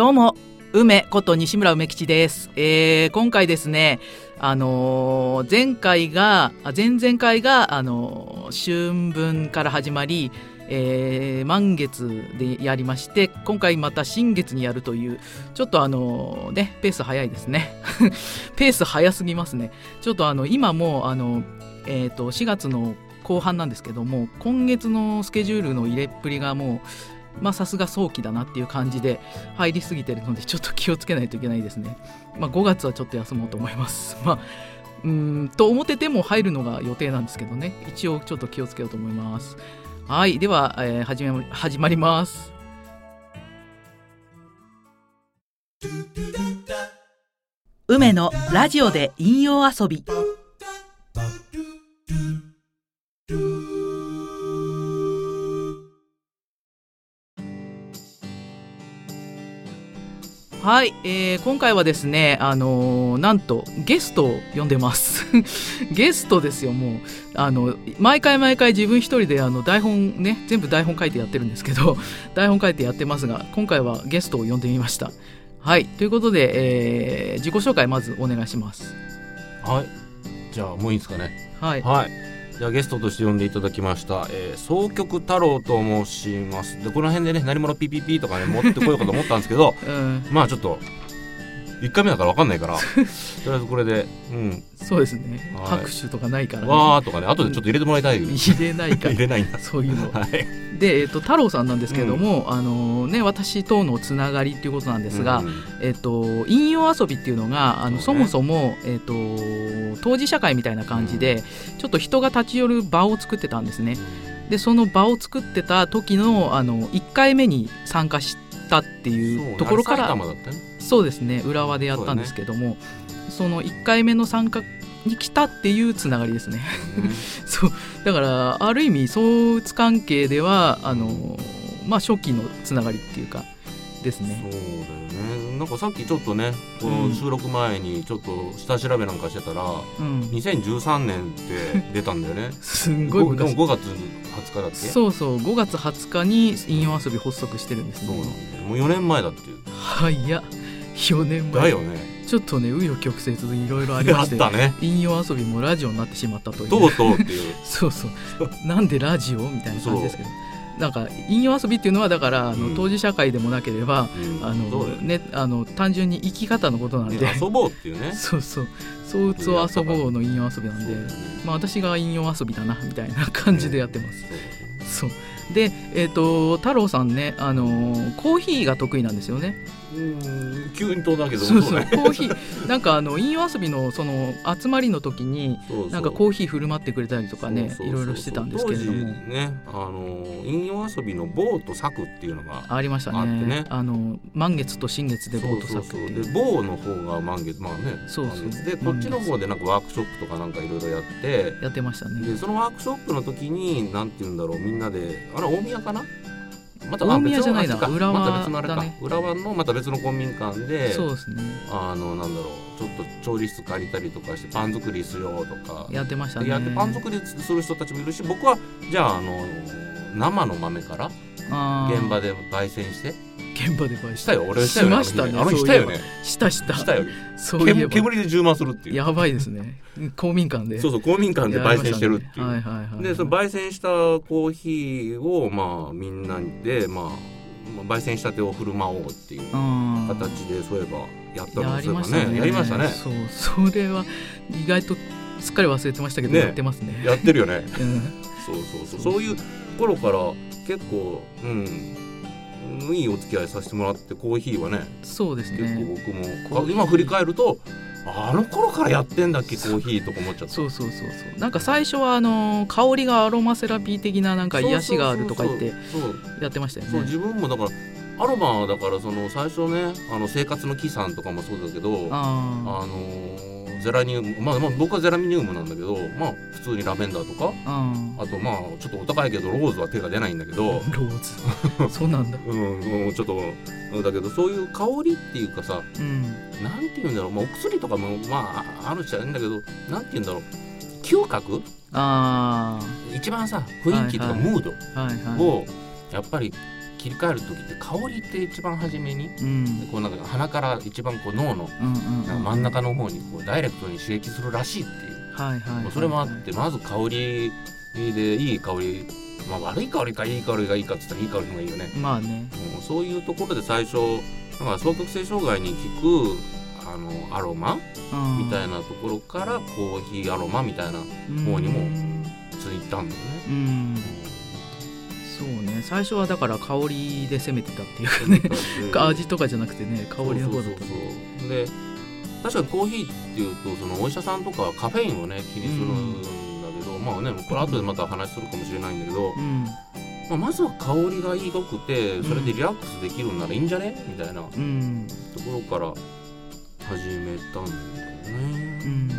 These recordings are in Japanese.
どうも梅こと西村梅吉です、えー今回ですねあのー前回が前々回があのー春分から始まりえー満月でやりまして今回また新月にやるというちょっとあのねペース早いですね。ペース早すぎますね。ちょっとあの今もうあのえっ、と4月の後半なんですけども今月のスケジュールの入れっぷりがもうまあさすが早期だなっていう感じで入りすぎてるのでちょっと気をつけないといけないですね。まあ5月はちょっと休もうと思います。まあうーんと思ってても入るのが予定なんですけどね。一応ちょっと気をつけようと思います。はいでは、えー始め始まります。梅のラジオで引用遊び。はい、えー今回はですね、あのーなんとゲストを呼んでます。ゲストですよ、もう。あの、毎回毎回自分一人であの台本ね、全部台本書いてやってるんですけど、台本書いてやってますが、今回はゲストを呼んでみました。はい、ということで、えー自己紹介まずお願いします。はい。じゃあもういいですかね。はい。はい。じゃあゲストとして呼んでいただきました、えー、総局太郎と申します。でこの辺でね何者ピピピとかね持ってこようかと思ったんですけど、うん、まあちょっと一回目だからわかんないから、とりあえずこれでうんそうですね。はい拍手とかないから、ね。わーとかね後でちょっと入れてもらいたい。入れないから 入。れないんだ。そういうの。はい。で、えっと、太郎さんなんですけども、あのね、私とのつながりっていうことなんですが、うんえっと、引用遊びっていうのがあのそ,、ねもそも、えっと、当事者会みたいな感じで、ちょっと人が立ち寄る場を作ってたんですね。でその場を作ってた時のあの1回目に参加したっていうねところからね。そうですね。浦和でやったんですけどもそ,、の1回目の参加に来たっていうつながりですね。そう。だからある意味相打関係ではあの、まあ、初期のつながりっていうかですそうね。だよね。なんかさっきちょっとね、この収録前にちょっと下調べなんかしてたら、うん、2013年って出たんだよね。すんごいごでも昔5月20日だっけ？そうそう。5月20日に引用遊び発足してるんですそうなんねだよ。もう4年前だっていう。はいや4年前。だよね。ちょっとね紆余曲折いろいろありまあしってたね。引用遊びもラジオになってしまったという。とうとうっていう。そうそう。なんでラジオみたいな感じですけどなんか引用遊びっていうのはだからあの、うん。当事者会でもなければうん。あのね。あの単純に生き方のことなんで、ね遊ぼうっていうね。そうそう。相打つを遊ぼうの引用遊びなんで。まあ私が引用遊びだなみたいな感じでやってます、そうでえっ、と太郎さんねあのーコーヒーが得意なんですよね。そううん。急に飛んだけどそうそうねコーヒーなんかあの引用遊びのその集まりの時になんかコーヒー振る舞ってくれたりとかねいろいろしてたんですけれども。当時ねあの引用遊びの棒と柵っていうのがありましたね。あね。あの満月と新月でボートっていう。棒の方が満月まあね。そうそう。でこっちの方でなんかワークショップとかなんかいろいろやって。やってましたね。でそのワークショップの時になんて言うんだろうみんなであれ大宮かな？また大宮じゃないな浦和また別のあれか、だね。浦和のまた別の公民館でそうですね。あのなんだろうちょっと調理室借りたりとかしてパン作りしようとか。やってましたね。でやってパン作りする人たちもいるし僕はじゃああの生の豆から現場で焙煎して現場で焙したよ。俺したよね。しましたね。あの日したよね。したした。したよ。そういえば。煙煙で充満するっていう。やばいですね。公民館で。そうそう公民館で焙煎してるっていう、ねはいはいはい。でその焙煎したコーヒーをまあみんなでまあまあ焙煎したてを振る舞おうっていううん。形でそういえばやったの。やりそういえばましたね。やりましたね。そうそれは意外とすっかり忘れてましたけど、ね。やってますね。やってるよね。うん。そうそうそう。そういう頃から結構うんいいお付き合いさせてもらってコーヒーはね。そうです結構ね僕も、今振り返るとあの頃からやってんだっけコーヒーとか思っちゃった。そうそうそうそう。なんか最初はあの香りがアロマセラピー的ななんか癒しがあるとか言ってやってましたよね。そう自分もだからアロマだからその最初ねあの生活の木さんとかもそうだけどああのーゼラニウム。まあまあ僕はゼラニウムなんだけどまあ普通にラベンダーとか。ーああとまあちょっとお高いけどローズは手が出ないんだけど。ーローズ。そうなんだ。うん、うん、ちょっとうんだけどそういう香りっていうかさうん。なんて言うんだろう、まあ、お薬とかもまああるっちゃあるんだけどなんて言うんだろう。嗅覚？あ一番さ雰囲気とかはいはい。ムードあはいはい。をやっぱり切り替える時って香りって一番初めにうん。こうなんか鼻から一番こう脳の真ん中の方にこうダイレクトに刺激するらしいっていう、はいはいはいそれもあってまず香りでいい香り、まあ、悪い香りかいい香りがいいかって言ったらいい香りの方がいいよね、まあね。うんそういうところで最初だから双極性障害に効くあのアロマみたいいなところからコーヒーアロマみたいな方にもついたんだよね。うんそうね。最初はだから香りで攻めてたっていうかね。味とかじゃなくてね香りの方だった。そうで確かにコーヒーっていうとそのお医者さんとかはカフェインをね気にするんだけど、まあねこれ後でまた話するかもしれないんだけど、うん。まあ、まずは香りがいいくてそれでリラックスできるんならいいんじゃね？みたいな。とうん。ころから始めたんだよね。うん。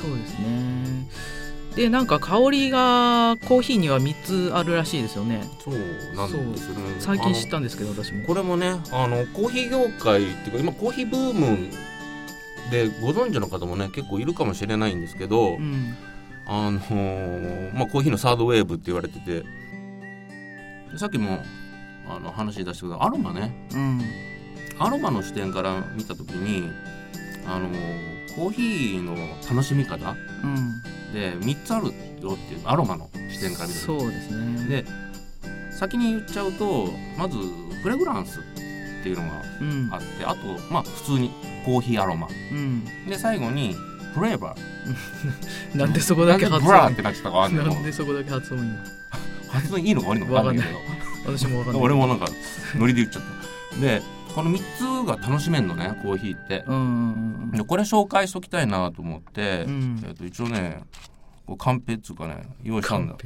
そうですねでなんか香りがコーヒーには3つあるらしいですよね。そうなんですよね。最近知ったんですけど私も。これもねあのコーヒー業界っていうか今コーヒーブームでご存知の方もね結構いるかもしれないんですけど、うんあのーまあ、コーヒーのサードウェーブって言われててさっきもあの話出したけどアロマね。うん。アロマの視点から見た時にあのーコーヒーの楽しみ方うんで3つあるよっていうアロマの視点から見た時。そうですね。で先に言っちゃうとまずフレグランスっていうのがうん。あってあとまあ普通にコーヒーアロマ。うん。で最後にフレーバー。なんでそこだけ発音でブラーってなっちゃったかわかんない。けどなんでそこだけ発音いいの？発音いいのか悪いのかわかんないけど。私もわかんない。俺もなんかノリで言っちゃった。でこの3つが楽しめるのねコーヒーって。うんうんでこれ紹介しときたいなと思って、うん。えっと一応ねこうカンペっつうかね用意したんだ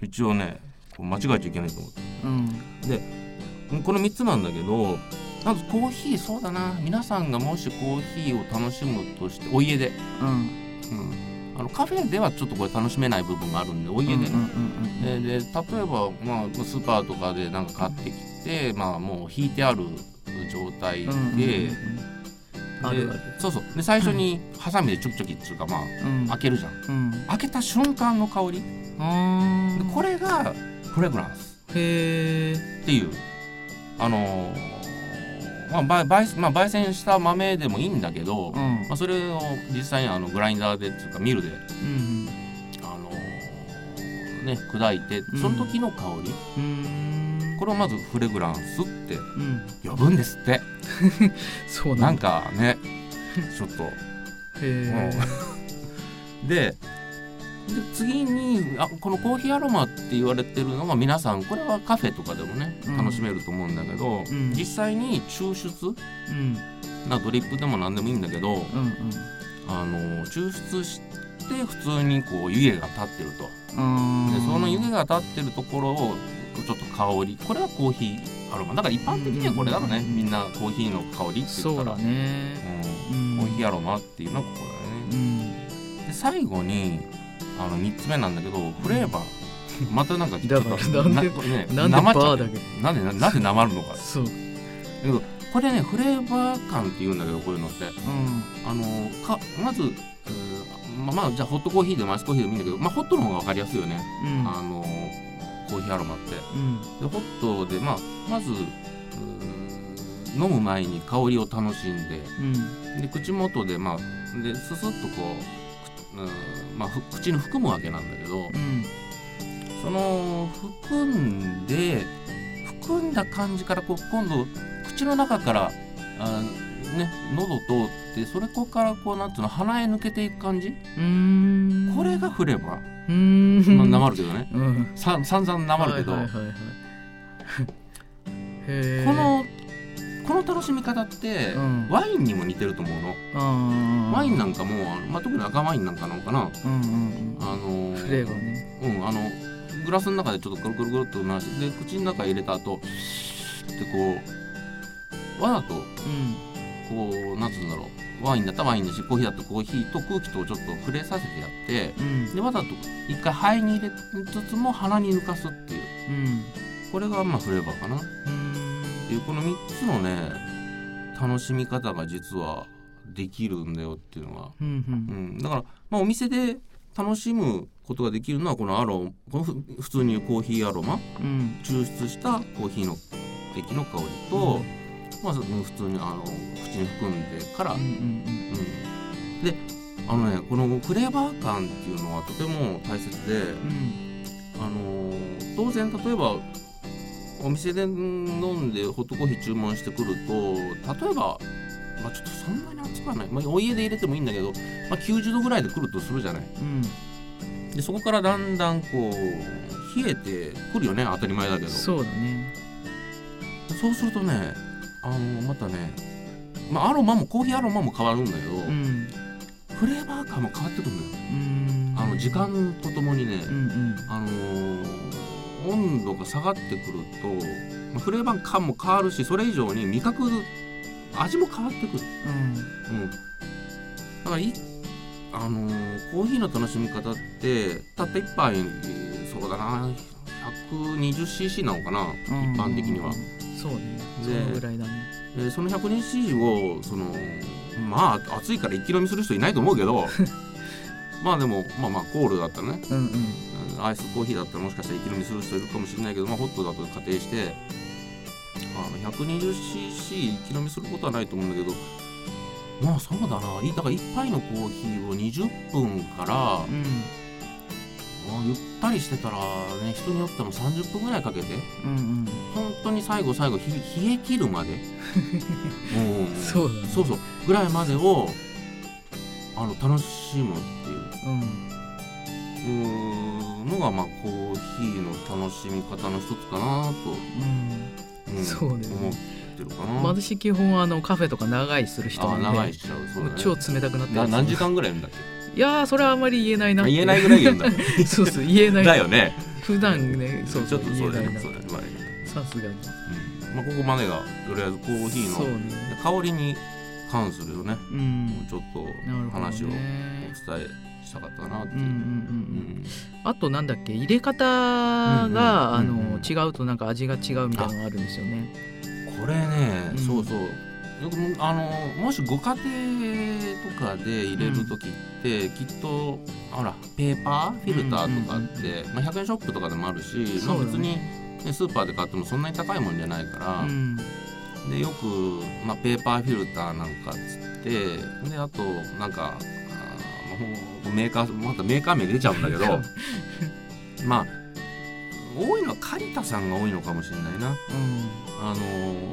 一応ねこう間違えちゃいけないと思って。うん。この3つなんだけどまずコーヒーそうだな。皆さんがもしコーヒーを楽しむとしてお家で、うん。うん、あのカフェではちょっとこれ楽しめない部分があるんでお家でね、うん。でで例えば、まあ、スーパーとかでなんか買ってきて、まあ、もう引いてある状態で、そうそう。で最初にハサミでチョキチョキっていうかまあうん。開けるじゃん。うん。開けた瞬間の香り。これがフレグランス。へえっていう。あのーまあ、ば焙まあ焙煎した豆でもいいんだけど、うん。まあ、それを実際にあのグラインダーでっていうかミルで、うんあのーね、砕いてその時の香り、うんこれをまずフレグランスってうん。呼ぶんですって。そうななんんだかね ちょっと。へえ でで次にあこのコーヒーアロマって言われてるのが皆さんこれはカフェとかでもねうん。楽しめると思うんだけど、うん。実際に抽出うん。なドリップでも何でもいいんだけどうんうん。あの抽出して普通にこう湯気が立ってると。うんでその湯気が立ってるところをちょっと香り。これはコーヒーアロマ。だから一般的にはこれだろうね。みんなコーヒーの香りって言ったら。そうだね。うん。うん。コーヒーアロマっていうのはここだよね。うん。で最後にあの3つ目なんだけどフレーバー。またなんかちょななんでなんでななんでなまるのか。そう。これねフレーバー感って言うんだけどこういうのって。うん。あのかまず、えーまあ、まあじゃあホットコーヒーでもアイスコーヒーでもいいんだけど、まあ、ホットの方が分かりやすいよね、うん。あのコーヒーアロマって。うん。でホットで、まあ、まず飲む前に香りを楽しんでうん。で口元でまあでススッとこう、くうーまあ、ふ口に含むわけなんだけどうん。その含んで含んだ感じからこう今度口の中からあね喉通ってそれこからこうなんつうの鼻へ抜けていく感じ？うん。これがフレーバうー、ん。まあ、なまるけどね。うん。さ散々なまるけど、はいはいはいはい。へえこのこの楽しみ方って、うん。ワインにも似てると思うの、あワインなんかも、まあ、特に赤ワインなんかなのかな、うんうんあのうんフレーバーね。うん、あのグラスの中でちょっとくるくるくるっと回してで口の中入れた後ってこうわざとうんこうなんつうんだろう。ワインだったらワインだしコーヒーだったらコーヒーと空気とちょっと触れさせてやってうん。でわざと一回肺に入れつつも鼻に抜かすっていう。うん。これがまあフレーバーかな。っうん。ていうこの3つのね楽しみ方が実はできるんだよっていうのは、うんううん。ん、だから、まあ、お店で楽しむことができるのはこのアロこのふ普通にコーヒーアロマうん。抽出したコーヒーの液の香りと、まあ、普通にあの口に含んでから、うんうんうんであのねこのフレーバー感っていうのはとても大切で、うん。あの当然例えばお店で飲んでホットコーヒー注文してくると例えば、まあ、ちょっとそんなに熱くはない、まあ、お家で入れてもいいんだけど、まあ、90度ぐらいで来るとするじゃない。うん。でそこからだんだんこう冷えてくるよね当たり前だけど。そうだね。そうするとねあのまたね、まあ、アロマもコーヒーアロマも変わるんだけど、うん。フレーバー感も変わってくるんだよ。うん。あの時間とともにね、うんうん。あのー温度が下がってくると、まあフレーバー感も変わるしそれ以上に味覚味も変わってくる、うん。うん、だからいあのーコーヒーの楽しみ方ってたった1杯そうだな 120cc なのかな、うん。一般的には。そうね。そでのぐらいだね。でその 120cc をそのまあ暑いから一気飲みする人いないと思うけど まあでもまあまあコールだったらね。うんうん。アイスコーヒーだったらもしかしたら一気飲みする人いるかもしれないけど、まあ、ホットだと仮定してあの 120cc 一気飲みすることはないと思うんだけどまあそうだな。いだから1杯のコーヒーを20分から、うん。まあゆったりしてたらね人によっても30分ぐらいかけてうんうん。本当に最後最後ひ冷え切るまで。そうだね。そうそう。ぐらいまでをあの楽しむっていう。うん。うーのがまあコーヒーの楽しみ方の一つかなと、うん。うん。そうね。思ってるかな。私基本あのカフェとか長いする人あなんで長いしちゃう。そうだね。超冷たくなってなる何時間ぐらいいるんだっいやーそれはあんまり言えないな言えないぐらいいるんだ。そうそう言えない。だよね。普段ねそうちょっとそうだ言えないなよねそうだよね、まあさすがに。うん。まあ、ここまでがとりあえずコーヒーのね。香りに関するね。うん。ちょっと話をお伝ねえしたかったなっていう。うんうんうんうん。うんあとなんだっけ？入れ方が、あの違うとなんか味が違うみたいなのがあるんですよね。これね、うん。そうそうあのもしご家庭とかで入れる時って、きっとほらペーパーフィルターとかって、まあ、100円ショップとかでもあるし、まあ、別に、ね、スーパーで買ってもそんなに高いもんじゃないから、うん。でよく、まあ、ペーパーフィルターなんかっつってであとなんかあメーカーまたメーカー名出ちゃうんだけど まあ多いのは刈田さんが多いのかもしれないな。うん。あの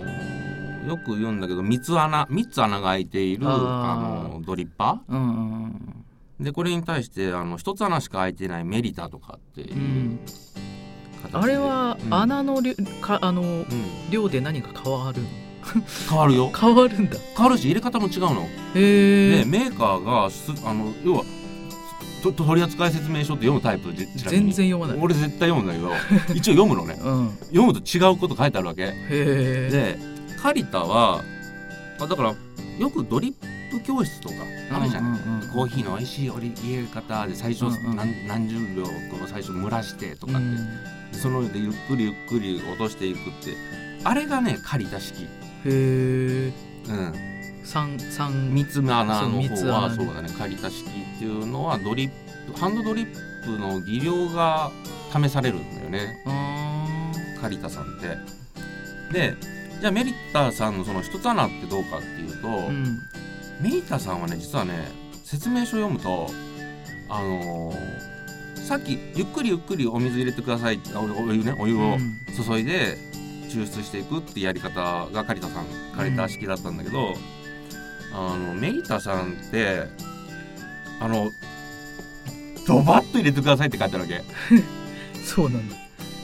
ーよく言うんだけど三つ穴三つ穴が開いているあのドリッパうんうんーでこれに対してあの一つ穴しか開いてないメリタとかっていううん。あれはうん。穴の量かあのうん。量で何か変わるの？変わるよ。変わるんだ。変わるし入れ方も違うの。へえ、でメーカーがすあの要はと取扱説明書って読むタイプ全然読まない。俺絶対読むんだけど一応読むのね。うん。読むと違うこと書いてあるわけ。へえ。でカリタはあだからよくドリップ教室とかあるじゃない、うんうんうんコーヒーの美味しい入れ方で最初何,、何十秒こう最初蒸らしてとかって、うんその上でゆっくりゆっくり落としていくって。あれがねカリタ式、へえ。うん、三三三つ目穴の方はそうだね。カリタ式っていうのはドリップハンドドリップの技量が試されるんだよね。あカリタさんって。でじゃあメリッターさんのその一つ穴ってどうかっていうと、ーうん。メリッターさんはね実はね説明書読むとあのーさっきゆっくりゆっくりお水入れてくださいおお湯ねお湯をうん。注いで抽出していくってやり方がカリタさんカリタ式だったんだけど、あのメリッターさんってあのドバッと入れてくださいって書いてあるわけ。そうなんだ。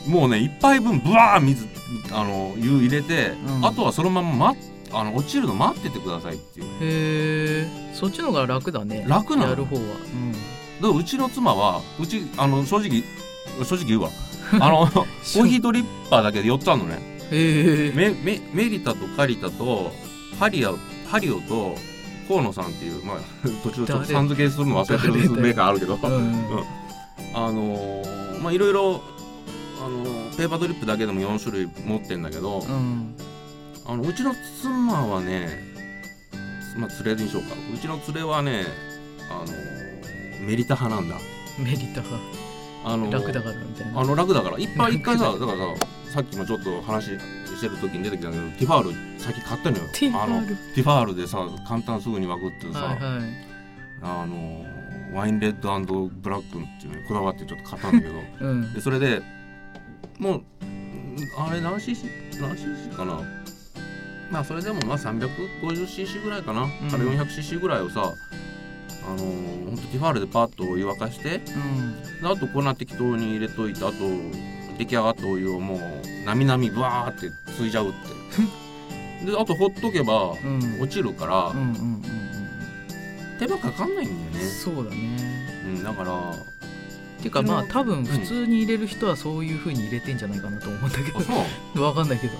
もうね一杯分ブワー水あの湯入れて、うんあとはそのまま待っあの落ちるの待っててくださいっていうへえ。そっちの方が楽だね。楽なのやる方は。でうちの妻はうちあの正直正直言うわ あのコーヒードリッパーだけで4つあるのねうん。へえ。メメメリタとカリタとハリアハリオと河野さんっていう、まあ、途中ちょっとさん付けするの忘れてるメーカーあるけど、うん。あのーまあいろいろ、あのーペーパードリップだけでも4種類持ってんだけど、うん。あのうちの妻はねまあ連れにしようか。うちの連れはねあのーメリタ派なんだ。メリットがあの楽だからみたいな。あの楽だから。いっぱい一回さだからささっきもちょっと話してる時に出てきたけどティファール先買ったのよ。ティファール。あのティファールでさ簡単すぐにまくってさ、はいはい。あのワインレッドブラックっていうのにこだわってちょっと買ったんだけど。うん。でそれでもうあれ何 cc 何 cc かな？まあそれでもまあ 350cc ぐらいかな、ん。から 400cc ぐらいをさあのー、ほんとティファールでパッとお湯沸かしてうん。であと粉適当に入れといてあと出来上がったお湯をもうなみなみブワーってついじゃうって。であとほっとけばうん。落ちるから、手間かかんないんだよね、うんそうだね。うん、だからていうかまあ多分普通に入れる人はそういう風に入れてんじゃないかなと思うんだけどわかんないけど。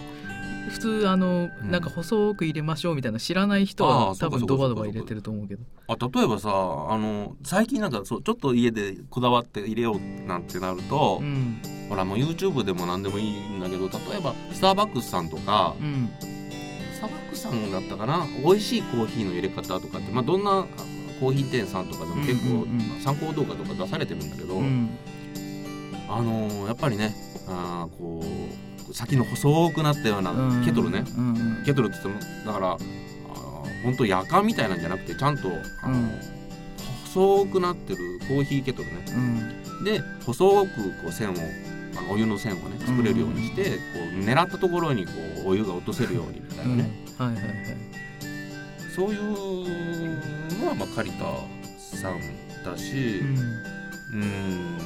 普通あの、うん。なんか細く入れましょうみたいな知らない人は多分ドバドバ入れてると思うけど。あ例えばさあの最近なんかそうちょっと家でこだわって入れようなんてなると、うん。ほらもう YouTube でも何でもいいんだけど例えばスターバックスさんとか、うん。スターバックスさんだったかな？美味しいコーヒーの入れ方とかって、まあ、どんなあコーヒー店さんとかでも結構参考動画とか出されてるんだけど、うん。あのーやっぱりねあーこう先の細くなったようなケトルね、ケトルって言ってもだから本当夜間みたいなんじゃなくてちゃんと、あのうん。細くなってるコーヒーケトルね。うん。で細くこう線をお湯の線をね作れるようにして、こう狙ったところにこうお湯が落とせるようにみたいなうん。ね、はいはいはい。そういうのはまあ借田さんだしうんうん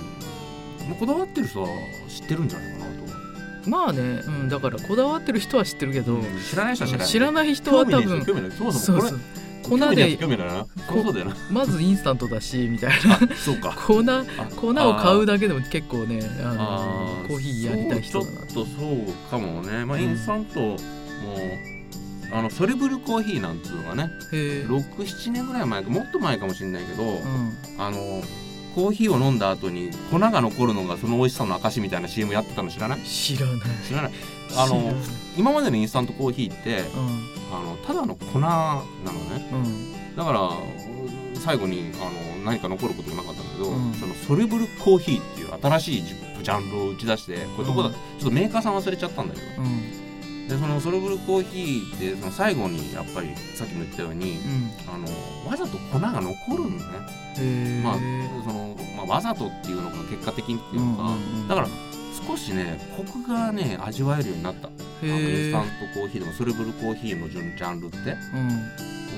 まあこだわってる人は知ってるんじゃないかなと。まあね、うん、だからこだわってる人は知ってるけど、知らない人は知らない。知らない人は多分。そもそうそう。まずインスタントだしみたいなあそうか。粉あ粉を買うだけでも結構ねあのコーヒーやりたい人だなちょっとそうかもね。まあうんインスタントもあのソレブルコーヒーなんつうのがね、へえ。六七年ぐらい前かもっと前かもしれないけど、うん。あのコーヒーを飲んだ後に粉が残るのがその美味しさの証みたいな CM やってたの知らない？知らない。知らない。あの今までのインスタントコーヒーってうん。あのただの粉なのね。うん。だから最後にあの何か残ることもなかったんだけど、うん。そのソレブルコーヒーっていう新しいジジャンルを打ち出してこれどこだ、うん。ちょっとメーカーさん忘れちゃったんだけど。うんでそのソレブルコーヒーってその最後にやっぱりさっきも言ったように、うん。あのわざと粉が残るんだね、まあそのまあ、わざとっていうのが結果的にっていうのか、だから少しねコクがね味わえるようになった。あのインスタントコーヒーでもソレブルコーヒーのジャンルって、う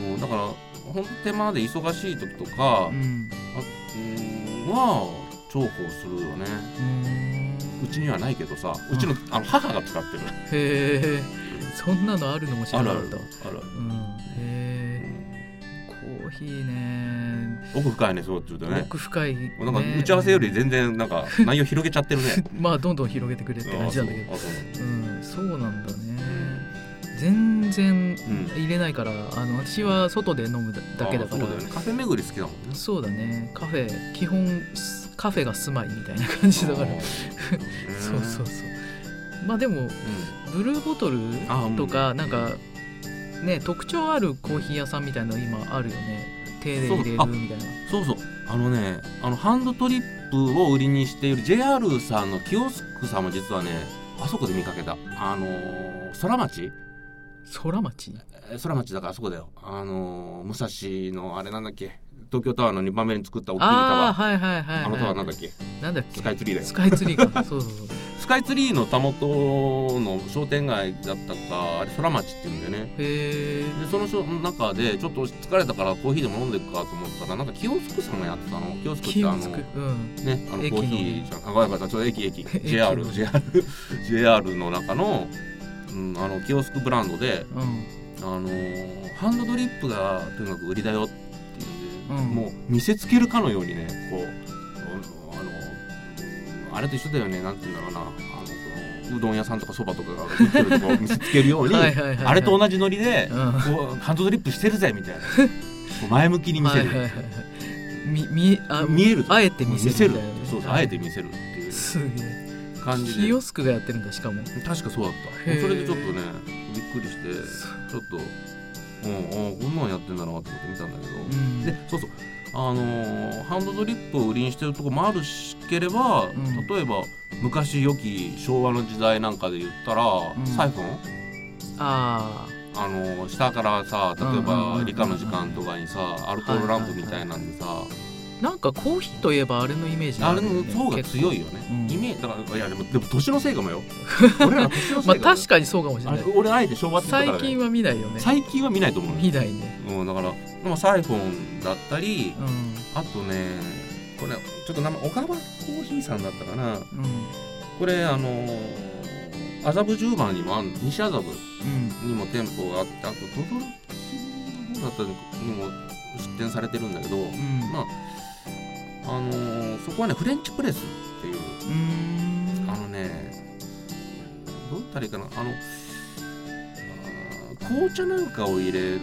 ん。うん、だからほんと手間で忙しい時とか、うん。あうんは重宝するよね。うんうちにはないけどさうちのあの母が使ってる。へえそんなのあるのも知らなかった。わある。うん。へえコーヒーね。奥深いねそうって言うとね。奥深い、ね、なんか打ち合わせより全然なんか 内容広げちゃってるね。まあどんどん広げてくれって感じなんだけど。あそう。ううん。そうなんだね。全然うん。入れないからあの私は外で飲むだけだから。あそうだよね。カフェ巡り好きだもんね。そうだね。カフェ基本すカフェが住まいみたいな感じだから。そうそうそう。まあでもうん。ブルーボトルとかなんかね特徴あるコーヒー屋さんみたいなの今あるよね。手で入れるみたいな。そうそう。あのねあのハンドトリップを売りにしている JR さんのキオスクさんも実はねあそこで見かけた。あのー空町？空町？えー空町だからあそこだよ。あのー武蔵のあれなんだっけ？東京タワーの2番目に作った大きいタあワーあはいはいはい、はい、あのタワーなんだっけ？なんだっけ？スカイツリーだよ。スカイツリーか。そうそうそう。スカイツリーのたもとの商店街だったかあれ空町っていうんだよね。へえでその中でちょっと疲れたからコーヒーでも飲んでいくかと思ったらなんかキオスクさんがやってたの？キオスクってあのうん。ねあのコーヒーじゃん。あごめんなさい。ちょっと駅駅。駅 JR の中の,、うん、あのキオスクブランドでうん。あのーハンドドリップがとにかく売りだよっていもう見せつけるかのようにねこうあのあれと一緒だよねなんて言うんだろうな。あのうどん屋さんとかそばとかが売ってるとこを見せつけるように あれと同じノリで、うん。こうハンドドリップしてるぜみたいな。前向きに見せる、はいはいみみあ見えるあえて見せるねそうそうあえて見せるっていう。すげえ。感じで。キオスクがやってるんだしかも。確かそうだった。それでちょっとねびっくりしてちょっとうんうんこんなんやってんだなと思って見たんだけど、うん。でそうそう。あのーハンドドリップを売りにしてるとこもあるしければ、ん。例えば昔良き昭和の時代なんかで言ったら、ん。サイフォン？ああのー下からさ例えば理科の時間とかにさアルコールランプみたいなんでさ、ーなんかコーヒーといえばあれのイメージあれの方が強いよね、うん。イメージだからいやでもでも年のせいかもよ。俺ら年のせまあいかもよ確かにそうかもしれない。俺あえて昭和って言ったから、ね、最近は見ないよね。最近は見ないと思うよ、見ないね。うん、だからでもサイフォンだったりうん。あとねこれちょっと名前小川コーヒーさんだったかな。うん。これあのー麻布十番にも西麻布うん。にも店舗があってあと等々力だったにも出店されてるんだけど、うん。まああのーそこはねフレンチプレスっていうあのねどう言ったらいいかなあの紅茶なんかを入れる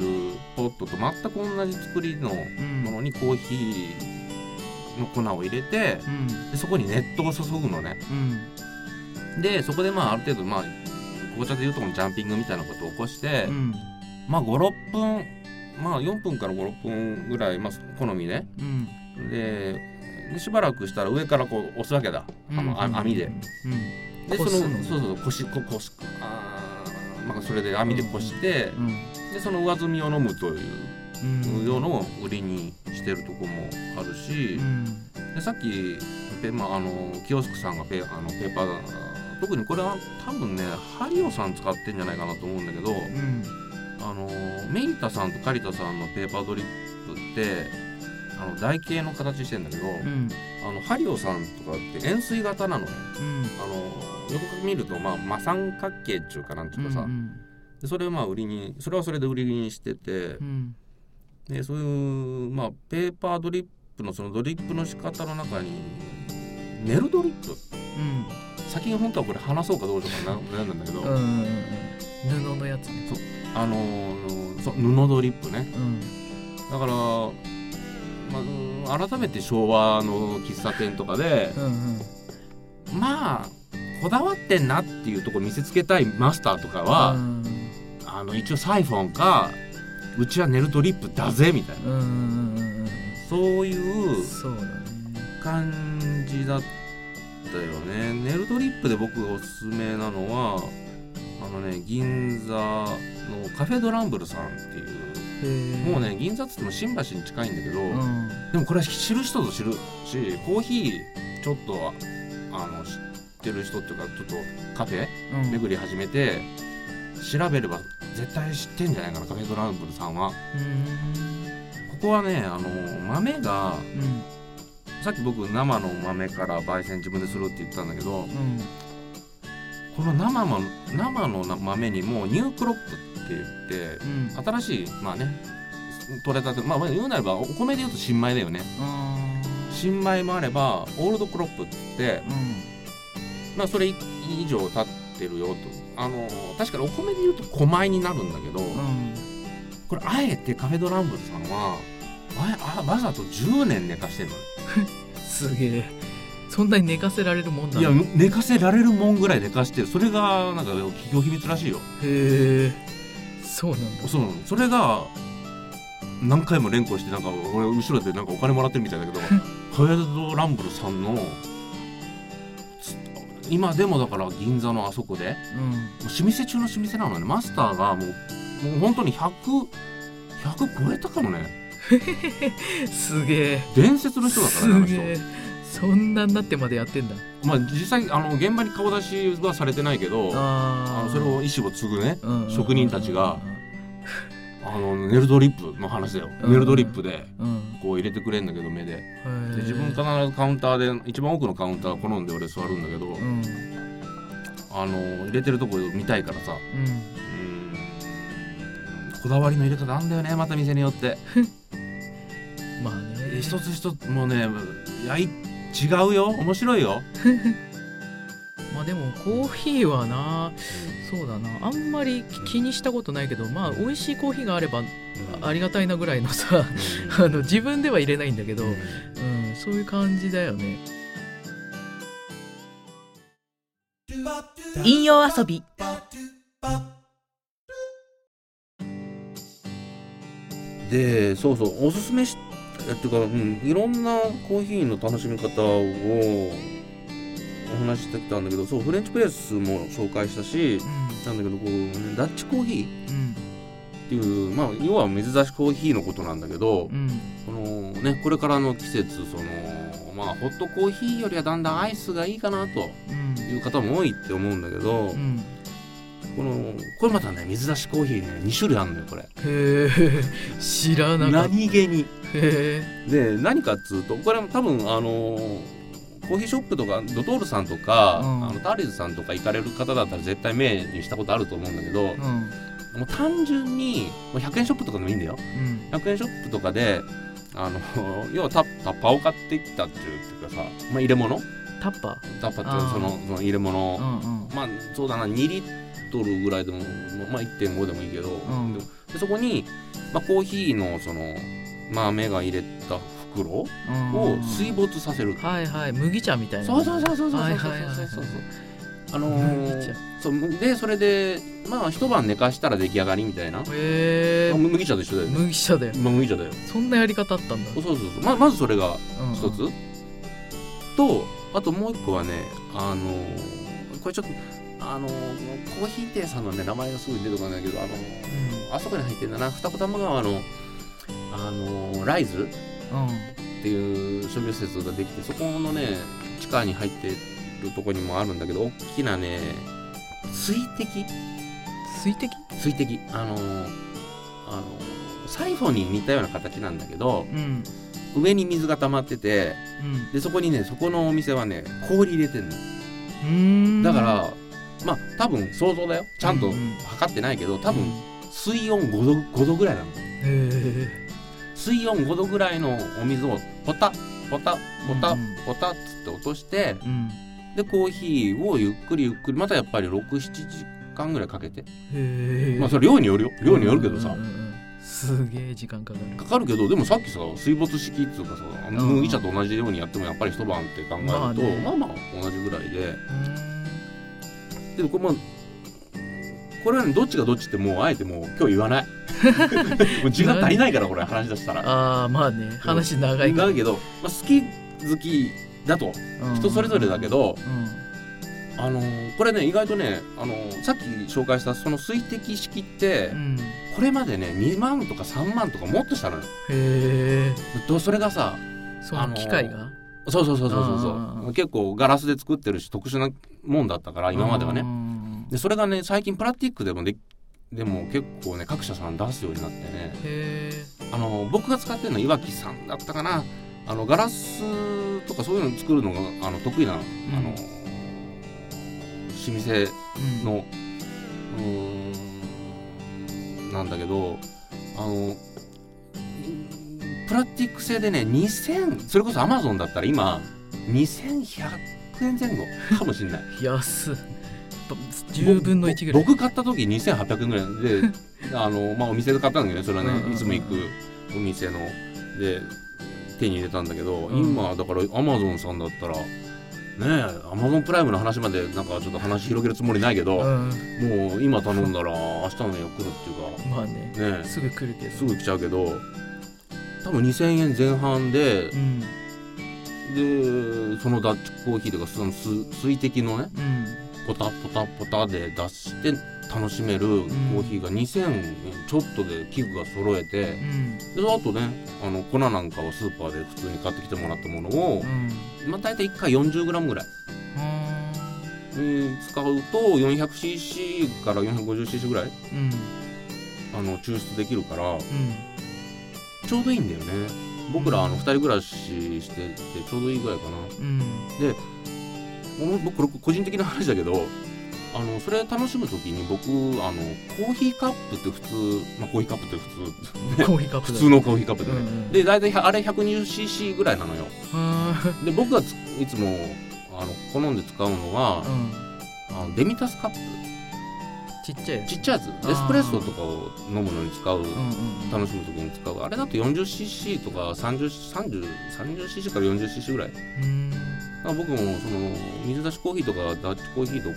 ポットと全く同じ作りのうんものにコーヒーの粉を入れてうん。でそこに熱湯を注ぐのね。うん。でそこでまあある程度まあ紅茶でいうとこのジャンピングみたいなことを起こして、うん。まあ56分まあ4分から56分ぐらい、まあ、好みね。うんででしばらくしたら上からこう押すわけだ。あの、あ網で。うん。でそのそうそうこしここしあーまあそれで網でこして、うん。でその上澄みを飲むといううん。ようのを売りにしてるとこもあるしう、ん。でさっきペ、まあ、あのキヨスクさんがペあのペーパー特にこれは多分ねハリオさん使ってんじゃないかなと思うんだけど、うん。あのメリタさんとカリタさんのペーパードリップってあの台形の形してんだけど、うん。あのハリオさんとかって円錐型なのね。うん。あの横から見るとまあ真三角形っていうかなんていうかさ、うんでそれをまあ売りにそれはそれで売りにしてて。う、ん。でそういうまあペーパードリップのそのドリップの仕方の中にネルドリップ。うん。先に本当はこれ話そうかどうしようかな悩んだんだけど、うんうんうん布のやつね。あのーそう布ドリップね。うん。だから、まあうん、改めて昭和の喫茶店とかでうんうん。まあこだわってんなっていうところ見せつけたいマスターとかは、うん。あの一応サイフォンかうちはネルドリップだぜみたいな。うんそういう感じだったよね。ネルドリップで僕がおすすめなのはあのね銀座のカフェドランブルさんっていうもうね銀座っつっても新橋に近いんだけど、うん。でもこれは知る人ぞ知るしコーヒーちょっとあの知ってる人っていうかちょっとカフェうん。巡り始めて調べれば絶対知ってんじゃないかなカフェドランブルさんは。うん。ここはねあの豆がうん。さっき僕生の豆から焙煎自分でするって言ったんだけどうんこの生の生の豆にもニュークロップって言ってうん。新しいまあね取れたてまあ言うなればお米で言うと新米だよね。あ新米もあればオールドクロップって言ってーうん。まあそれ以上経ってるよと。あの確かにお米で言うと小米になるんだけど、うん。これあえてカフェドランブルさんはああわざと10年寝かしてるのね すげえそんなに寝かせられるもんいだや寝かせられるもんぐらい寝かしてるそれがなんか企業秘密らしいよ。へえ。そうなんだ。そうそれが何回も連呼してなんか俺後ろでなんかお金もらってるみたいだけどカフェドランブルさんのつ今でもだから銀座のあそこでうん。老舗中の老舗なのね。マスターがもうもう本当に100100 100超えたかもね。すげえ。伝説の人だからねあの人そんなになってまでやってんだ。まあ実際あの現場に顔出しはされてないけどああのそれを意思を継ぐねうんうんうん職人たちがあのネルドリップの話だよ、うん。ネルドリップでうん。こう入れてくれんだけど目で。へでえ自分必ずカウンターで一番奥のカウンター好んで俺座るんだけど、うん。あの入れてるとこ見たいからさ。こだわりの入れ方あんだよねまた店によって。まあね。一つ一つもうねいやい違うよ。面白いよ、まあでもコーヒーはなそうだな。あんまり気にしたことないけどまあ美味しいコーヒーがあればありがたいなぐらいのさ あの自分では入れないんだけど、うん、そういう感じだよね。引用遊び。でそうそうおすすめしえっていうか、うん、いろんなコーヒーの楽しみ方をお話ししてきたんだけどそうフレンチプレスも紹介したしなんだけどこう、ね、ダッチコーヒーうん。っていう、まあ、要は水出しコーヒーのことなんだけど、うん。このね、これからの季節その、まあ、ホットコーヒーよりはだんだんアイスがいいかなとうん。いう方も多いって思うんだけど、うん。このこれまたね水出しコーヒーね2種類あるのよこれ。へえ 知らなかった。何気に。へで何かっつうとこれも多分あのコーヒーショップとかドトールさんとか、うん。あのターリーズさんとか行かれる方だったら絶対目にしたことあると思うんだけど、えうん。もう単純にもう100円ショップとかでもいいんだよ。うん。100円ショップとかであの要はタタッパーを買ってきたっていうかさ、まあ、入れ物？タッパタッパーってそのその入れ物、ーうんうん。まあそうだな2リットルぐらいでもまあ1.5でもいいけど、でそこに、まあ、コーヒーのその豆が入れた袋をうん。水没させる、はいはい。麦茶みたいな。そうそうそうそうそうそうはいそうあのー、そうでそれでまあ一晩寝かしたら出来上がりみたいな、へえあ麦茶と一緒だよね、麦茶だよまあ、麦茶だよ。そんなやり方あったんだ。そうそうそう。ままずそれがうん。一つ、とあともう一個はねあのーこれちょっとあのーコーヒー店さんのね名前がすぐに出てこないけどあのーあそこに入ってるんだな。二子玉川のあのーライズ？うんうんっていう商業施設ができてそこのね地下に入ってるとこにもあるんだけど大きなね水滴？水滴？水滴。あのーあのーサイフォンに似たような形なんだけどうん。上に水が溜まっててうん。でそこにねそこのお店はね氷入れてんの。うーん。だからまあ多分想像だよ。ちゃんとうんうん。測ってないけど多分うん。水温5度 ,5 度ぐらいなの。へえ水温5度ぐらいのお水をポタポタポタポタっつって落としてうん。でコーヒーをゆっくりゆっくりまたやっぱり67時間ぐらいかけて。まあそれ量によるよ。量によるけどさ。すげえ時間かかる。かかるけどでもさっきさ水没式っていうかさん麦茶と同じようにやってもやっぱり一晩って考えるとまあね。まあまあ同じぐらいで。うーん。でもこれもこれはねどっちがどっちってもうあえてもう今日言わない。もう時間足りないからこれ話し出したら。ああまあね話長いだけど、まあ、好き好きだと。うん。人それぞれだけどうん。あのーこれね意外とね、あのーさっき紹介したその水滴式ってうん。これまでね2万とか3万とかもっとしたのよ。へえとそれがさその機械が？そうそうそうそうそううんうんそう。うん結構ガラスで作ってるし特殊なもんだったから今まではね。ねでそれがね最近プラスチックでもででも結構ね各社さん出すようになってね。あの僕が使ってるのはいわきさんだったかな。あのガラスとかそういうの作るのがあの得意な、あの老舗うん。のうーんなんだけどあのプラスチック製でね2000それこそアマゾンだったら今2100円前後かもしれない。安10分の1ぐらい。僕買った時2800円ぐらい。で あの、まあ、お店で買ったんだけどね。それはね、うん。うんうんいつも行くお店の。で手に入れたんだけど、うん。今だからアマゾンさんだったらねえアマゾンプライムの話までなんかちょっと話広げるつもりないけど、うん。もう今頼んだら明日の夜来るっていうまあね。かねすぐ来るけど。すぐ来ちゃうけど多分2000円前半でうん。でそのダッチコーヒーとかその水水滴のねうんポタポタポタで出して楽しめるコーヒーが2000円。ちょっとで器具が揃えて。うん。であとねあの粉なんかはスーパーで普通に買ってきてもらったものをう、ん。まあ、大体1回 40g ぐらい、えー使うと 400cc から 450cc ぐらいうん。あの抽出できるからうん。ちょうどいいんだよね。僕らあの2人暮らししててちょうどいいぐらいかな。うん。もう僕個人的な話だけどあのそれ楽しむ時に僕あのコーヒーカップって普通、まあ、コーヒーカップって普通 コーヒーカップ。だ普通のコーヒーカップでね、うんうんで大体あれ 120cc ぐらいなのよ。あで僕がついつもあの好んで使うのはー、うん。あのデミタスカップちっちゃいやつ。ちっちゃいやつ。エスプレッソとかを飲むのに使う。楽しむ時に使う。あれだと 40cc とか 3030cc から 40cc ぐらい。僕もその水出しコーヒーとかダッチコーヒーとか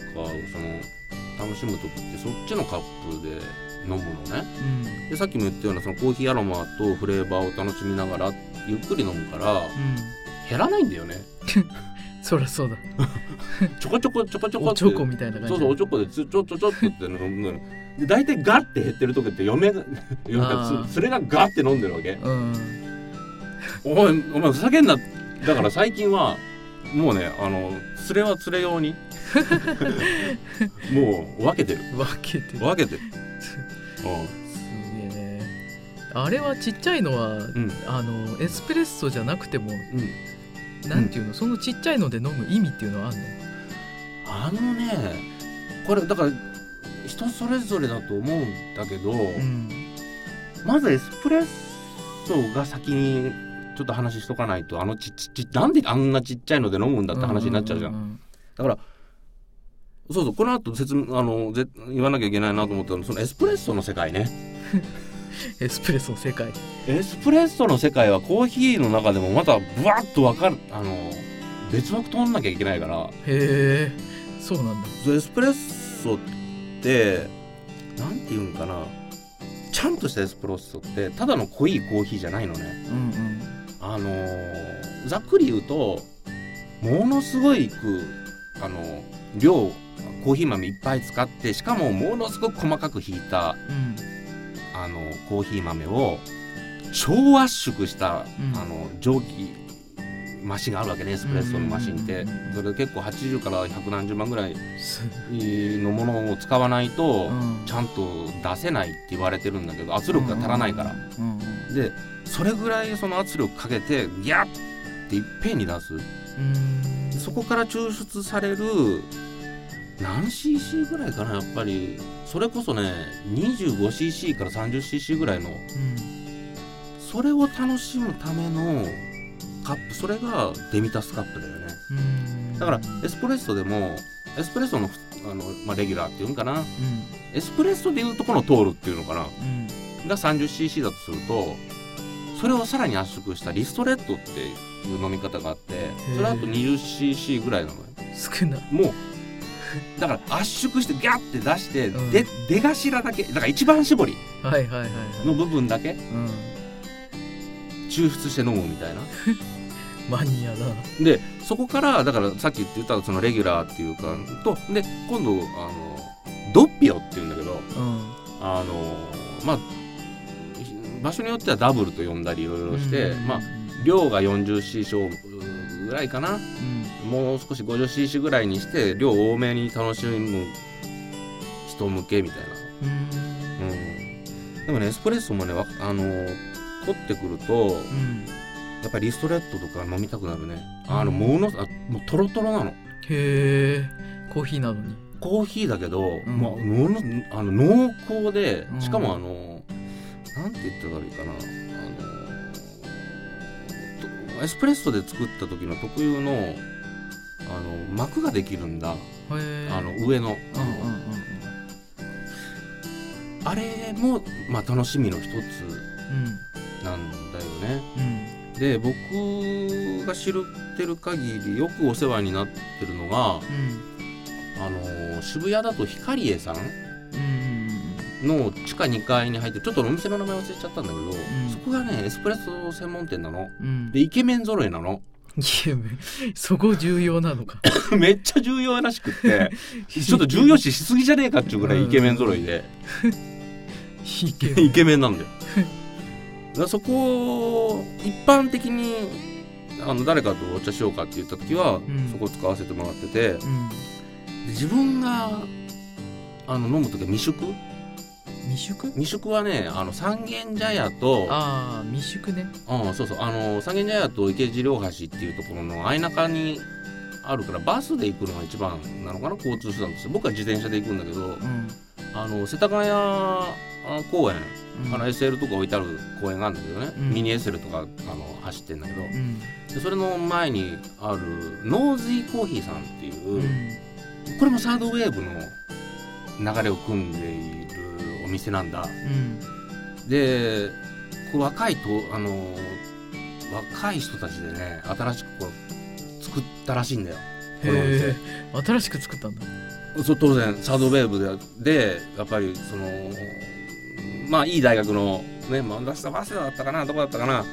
その楽しむ時ってそっちのカップで飲むのね。うん。でさっきも言ったようなそのコーヒーアロマとフレーバーを楽しみながらゆっくり飲むからうん。減らないんだよね そりゃそうだ。ちょこちょこちょこちょこおちょこみたいな感じ。そうそうおちょこでつちょちょちょってって飲むので大体ガッて減ってる時って嫁が嫁がそれがガッて飲んでるわけ。うん。お前お前ふざけんな。だから最近はもうねあの連れは連れ用に。もう分けてる。分けてる。分けてる。すげえね。あれはちっちゃいのは、うん。あのエスプレッソじゃなくてもうんうんなんていうの、そのちっちゃいので飲む意味っていうのはあるの？あのねこれだから人それぞれだと思うんだけど、うんまずエスプレッソが先にちょっと話しとかないとあのちっちちなんであんなちっちゃいので飲むんだって話になっちゃうじゃん。んだからそうそうこの後説明あのぜ言わなきゃいけないなと思ったのはそのエスプレッソの世界ね。エスプレッソの世界。エスプレッソの世界はコーヒーの中でもまたブワッと分かるあの別枠取んなきゃいけないから。へえそうなんだ。エスプレッソってなんていうんかな。ちゃんとしたエスプレッソってただの濃いコーヒーじゃないのね。うんうん。あのーざっくり言うとものすごいくあの量コーヒー豆いっぱい使ってしかもものすごく細かくひいたうんあのコーヒー豆を超圧縮した、うん。あの蒸気マシンがあるわけねエスプレッソのマシンって。それ結構80から100何十万ぐらいす。のものを使わないとうん。ちゃんと出せないって言われてるんだけど圧力が足らないから。でそれぐらいその圧力かけてギャッっていっぺんに出す。うん。そこから抽出される何 cc ぐらいかなやっぱりそれこそね 25cc から 30cc ぐらいのうん。それを楽しむためのカップそれがデミタスカップだよね。うん。だからエスプレッソでもエスプレッソのあの、まあ、レギュラーっていうんかな。うん。エスプレッソでいうとこの通るっていうのかな。うん。が 30cc だとするとそれをさらに圧縮したリストレットっていう飲み方があってそれだと 20cc ぐらいなのよ。少なもうだから圧縮してギャッて出して、うん。で出頭だけ。だから一番搾りの部分だけ。うん。抽出して飲むみたいな。マニアだでそこからだからさっき言ったそのレギュラーっていうかとで今度あのドッピオっていうんだけどうん。あのまあ場所によってはダブルと呼んだりいろいろして、うんまあ量が 40cc ぐらいかな。うん。もう少し 50cc ぐらいにして量多めに楽しむ人向けみたいな、うん。うん、でもねエスプレッソもねわあの取ってくるとうん。やっぱりリストレットとか飲みたくなるね。あのうんものあもうトロトロなの。へえコーヒーなのに。コーヒーだけど、ん。まあ、ものあの濃厚でうん。しかもあの、なんて言ったらいいかなエスプレッソで作った時の特有のあの膜ができるんだ。あの上の。うんうんうんあれも、まあ、楽しみの一つうんなんだよね。うん。で僕が知ってる限りよくお世話になってるのがあの渋谷だと光栄さんうんの地下2階に入ってるちょっとお店の名前忘れちゃったんだけど、ん。そこがねエスプレッソ専門店なの。うん。でイケメン揃いなの。いや そこ重要なのか。めっちゃ重要らしくって ちょっと重要視しすぎじゃねえかっていうぐらいイケメン揃いで、いけるイケメンなんだよ。だそこを一般的にあの誰かとお茶しようかって言った時は、ん。そこを使わせてもらってて。でうん。自分があの飲む時は未宿未宿未宿はねあの三軒茶屋とああ未宿ね。うんそうそう。あの三軒茶屋と池尻両橋っていうところの相中にあるからバスで行くのが一番なのかな交通手段として。僕は自転車で行くんだけどうん。あの世田谷あ公園うん。あの SL とか置いてある公園があるんだけどね、うん。ミニ SL とかあの走ってんだけど。うん。でそれの前にあるノーズイコーヒーさんっていう、うん。これもサードウェーブの流れを組んでいるお店なんだ。うん。で若いとあの若い人たちでね新しくこう作ったらしいんだよ。このお店。へえ新しく作ったんだ。そう当然サードウェーブででやっぱりそのまあいい大学のねまあ早稲田早稲田だったかなどこだったかな。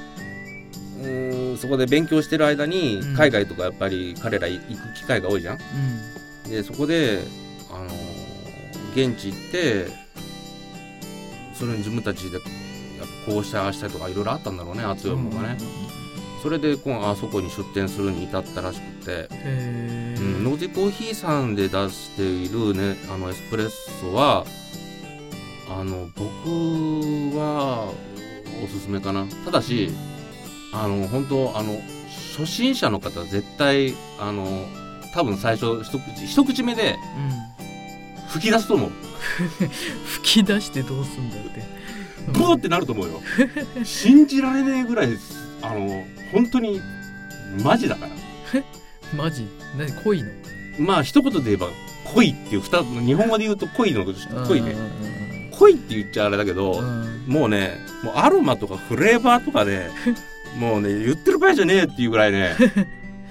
ーんそこで勉強してる間にうん。海外とかやっぱり彼ら行く機会が多いじゃん。うん。でそこで、あのー現地行ってそれに自分たちでこうしたいああしたいとかいろいろあったんだろうね熱い思いがね。それでこうあそこに出店するに至ったらしくて、へえ、うん、ノージコーヒーさんで出しているねあのエスプレッソはあの僕はおすすめかな。ただしあの本当あの初心者の方は絶対あの多分最初一口一口目でうん、吹き出すと思う。吹き出してどうすんだって。ブーってなると思うよ。信じられねえぐらいです。あの本当にマジだから。マジ？何？濃いの？まあ一言で言えば恋っていう二つ日本語で言うと恋の恋ねね。恋って言っちゃあれだけど、うん。もうねもうアロマとかフレーバーとかね もうね言ってる場合じゃねえっていうぐらいね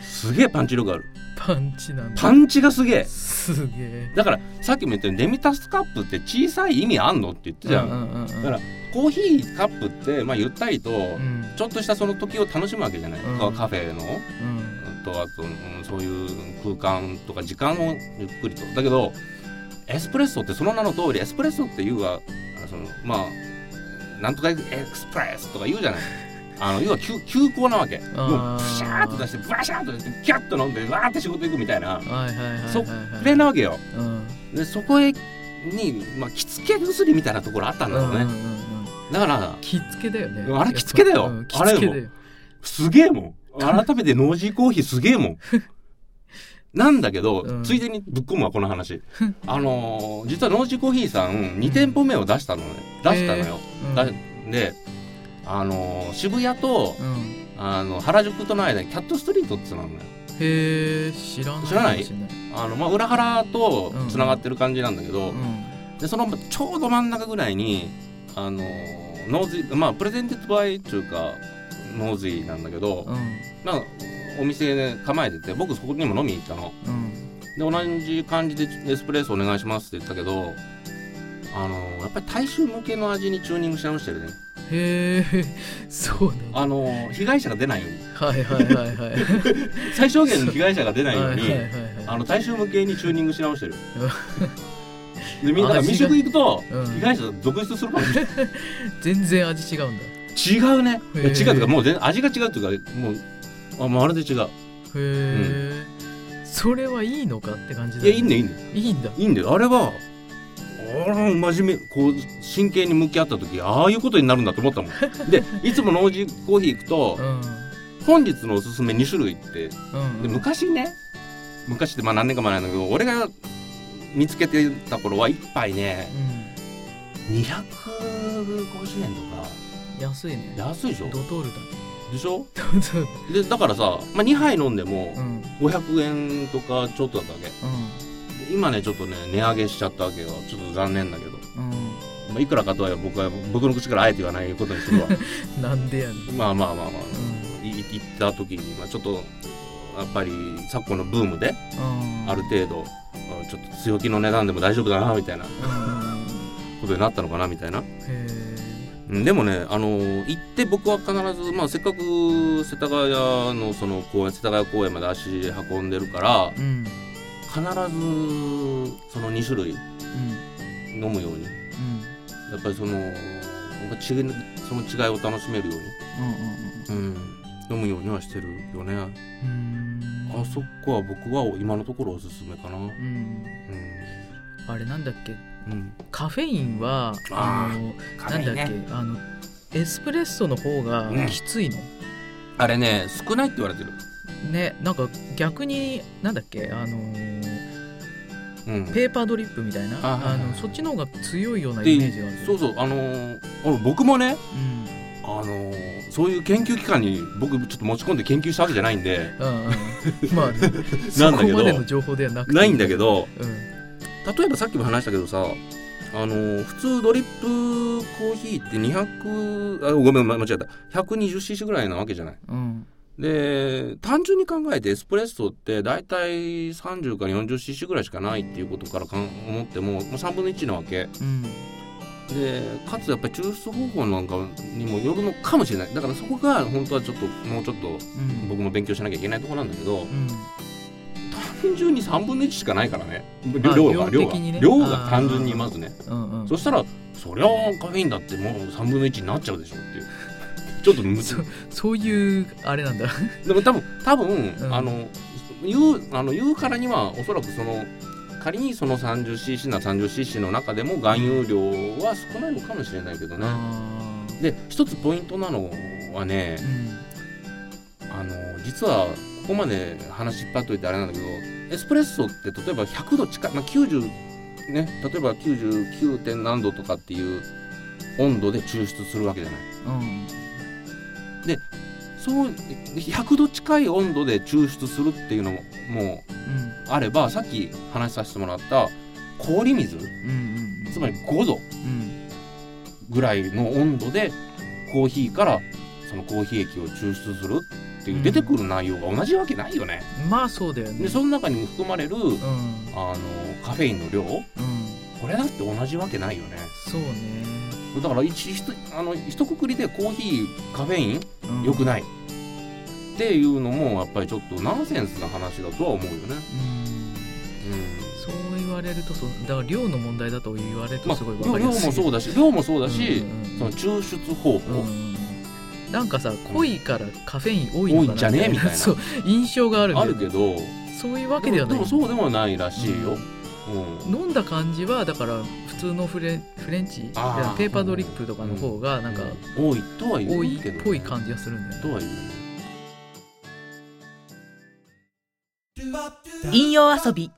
すげえパンチ力あるパンチなんだ。パンチがすげえ。すげえ。だからさっきも言ったようにデミタスカップって小さい意味あんのって言ってたじゃん、うんうんうんうん。だからコーヒーカップってまあゆったりと、うん。ちょっとしたその時を楽しむわけじゃない、うん。カフェの。うん。とあと、うんそういう空間とか時間をゆっくりと。だけどエスプレッソってその名の通りエスプレッソっていうはあそのまあなんとかエクスプレスとか言うじゃないあの要は急急行なわけ。あー。もうプシャーっと出してバシャーっと出してキャッと飲んでわーって仕事行くみたいな。はいはいはいはいはいそこれなわけよ。うん。でそこへに、まあ、着付け薬みたいなところあったんだろうね、うんうんうんうん。だから着付けだよね。あれ着付けだよ。うん着付けだよ。すげえもん。改めてノージーコーヒーすげえもん。なんだけど、うん。ついでにぶっ込むわこの話。あのー実はノージーコーヒーさん2店舗目を出したのね。出したのよ、うん。だであのー渋谷とうん。あの原宿との間にキャットストリートってのあるのよ。へえ知らない知らない？あの、まあ、裏原とつながってる感じなんだけど、うん。でそのちょうど真ん中ぐらいにあのーノージーまあ presented by っていうかノージーなんだけど、うん。まあお店で構えてて僕そこにも飲みに行ったの。うん。で同じ感じでエスプレッソお願いしますって言ったけどあのやっぱり大衆向けの味にチューニングし直してるねへえ そうなんだ。あ の被害者が出ないように。はいはいはいはい。最小限の被害者が出ないようにはいはいはいはい。あの大衆向けにチューニングし直してる。う んでみんな未食行くとうん。被害者続出するかもしれない全然味違うんだ。違うね。違うというかもう全然味が違うというかもうあまるで違う。へえ、それはいいのかって感じだいやいいんだよいいんだよ。いいんだ。いいんだよ。あれはあら真面目こう真剣に向き合った時ああいうことになるんだと思ったもん。でいつもノージーコーヒー行くとうん。本日のおすすめ2種類ってうんで昔ね昔ってまあ何年か前なんだけど俺が見つけてた頃は1杯ね250円とか。うん安いね。安いでしょ？ドトールだでしょ？でだからさ、まあ、2杯飲んでもうん。500円とかちょっとだったわけ今ねちょっとね値上げしちゃったわけよ。ちょっと残念だけど、うん。まあ、いくらかとは僕は僕の口からあえて言わないことにするわ。う んなんでやねん。まあまあまあまあ、うい行った時に、まあ、ちょっとやっぱり昨今のブームでうん。ある程度あちょっと強気の値段でも大丈夫だなみたいな。うん。ことになったのかなみたいな、でもねあの行って僕は必ず、まあ、せっかく世田谷のその公園世田谷公園まで足運んでるからうん必ずその2種類うん。飲むように。やっぱりそのちその違いを楽しめるように、うん、飲むようにはしてるよね、うん。うんあそこは僕は今のところおすすめかな。うん。うん。あれなんだっけ？うん。カフェインはあのカなんだっけ？あのエスプレッソの方がうんきついの、あれね少ないって言われてるねなんか逆になんだっけあのーうん。ペーパードリップみたいなあのそっちの方が強いようなでイメージがあるそうそうあのーあの僕もねうん。あのーそういう研究機関に僕ちょっと持ち込んで研究したわけじゃないんで。うんうん。まあ、ね、なんだけど。そこまでの情報ではなくて。ないんだけどうん。例えばさっきも話したけどさあのー普通ドリップコーヒーって200あごめん間違えた。120cc ぐらいなわけじゃない。うんで単純に考えてエスプレッソって大体30から 40cc ぐらいしかないっていうことからかん思ってももう3分の1なわけ。うん。でかつやっぱり抽出方法なんかにもよるのかもしれない。だからそこが本当はちょっともうちょっとうん。僕も勉強しなきゃいけないところなんだけどうん。単純に3分の1しかないからね。あ量が量がね。量が単純にまずね。うんうん。そしたらそりゃカフェインだってもう3分の1になっちゃうでしょっていうちょっとむずそそういうあれなんだ。でも多分多分、うん。あの言うあの言うからにはおそらくその仮にその 30cc な 30cc の中でも含有量は少ないのかもしれないけどね。で一つポイントなのはねうん。あの実はここまで話引っ張っといてあれなんだけどエスプレッソって例えば100度近い、まあ、90ね例えば 99. 点何度とかっていう温度で抽出するわけじゃない。うんそう100度近い温度で抽出するっていうのももうん。うあればさっき話させてもらった氷水。うんうんつまり5度。うん。ぐらいの温度でコーヒーからそのコーヒー液を抽出するっていう出てくる内容が同じわけないよね。まあそうだよね。でその中に含まれるうん。あのカフェインの量。うん。これだって同じわけないよね。そうねだから一一あの一括りでコーヒーカフェインうん。良くない。っていうのもやっぱりちょっとナンセンスな話だとは思うよね。うん。うん。そう言われるとそうだから量の問題だと言われるまあとすごいわかりやすい、量もそうだし量もそうだし、うんその抽出方法、うんなんかさ濃いからカフェイン多いのかな多いんじゃねえみたいな。そう印象があるんだあよるけどそういうわけではない。でもそうでもないらしいよ。うん飲んだ感じはだから普通のフレフレンチあー。ペーパードリップとかの方がなんか多いとは言多いうけど、っぽい感じがするんだよね。とは言うね引用遊び。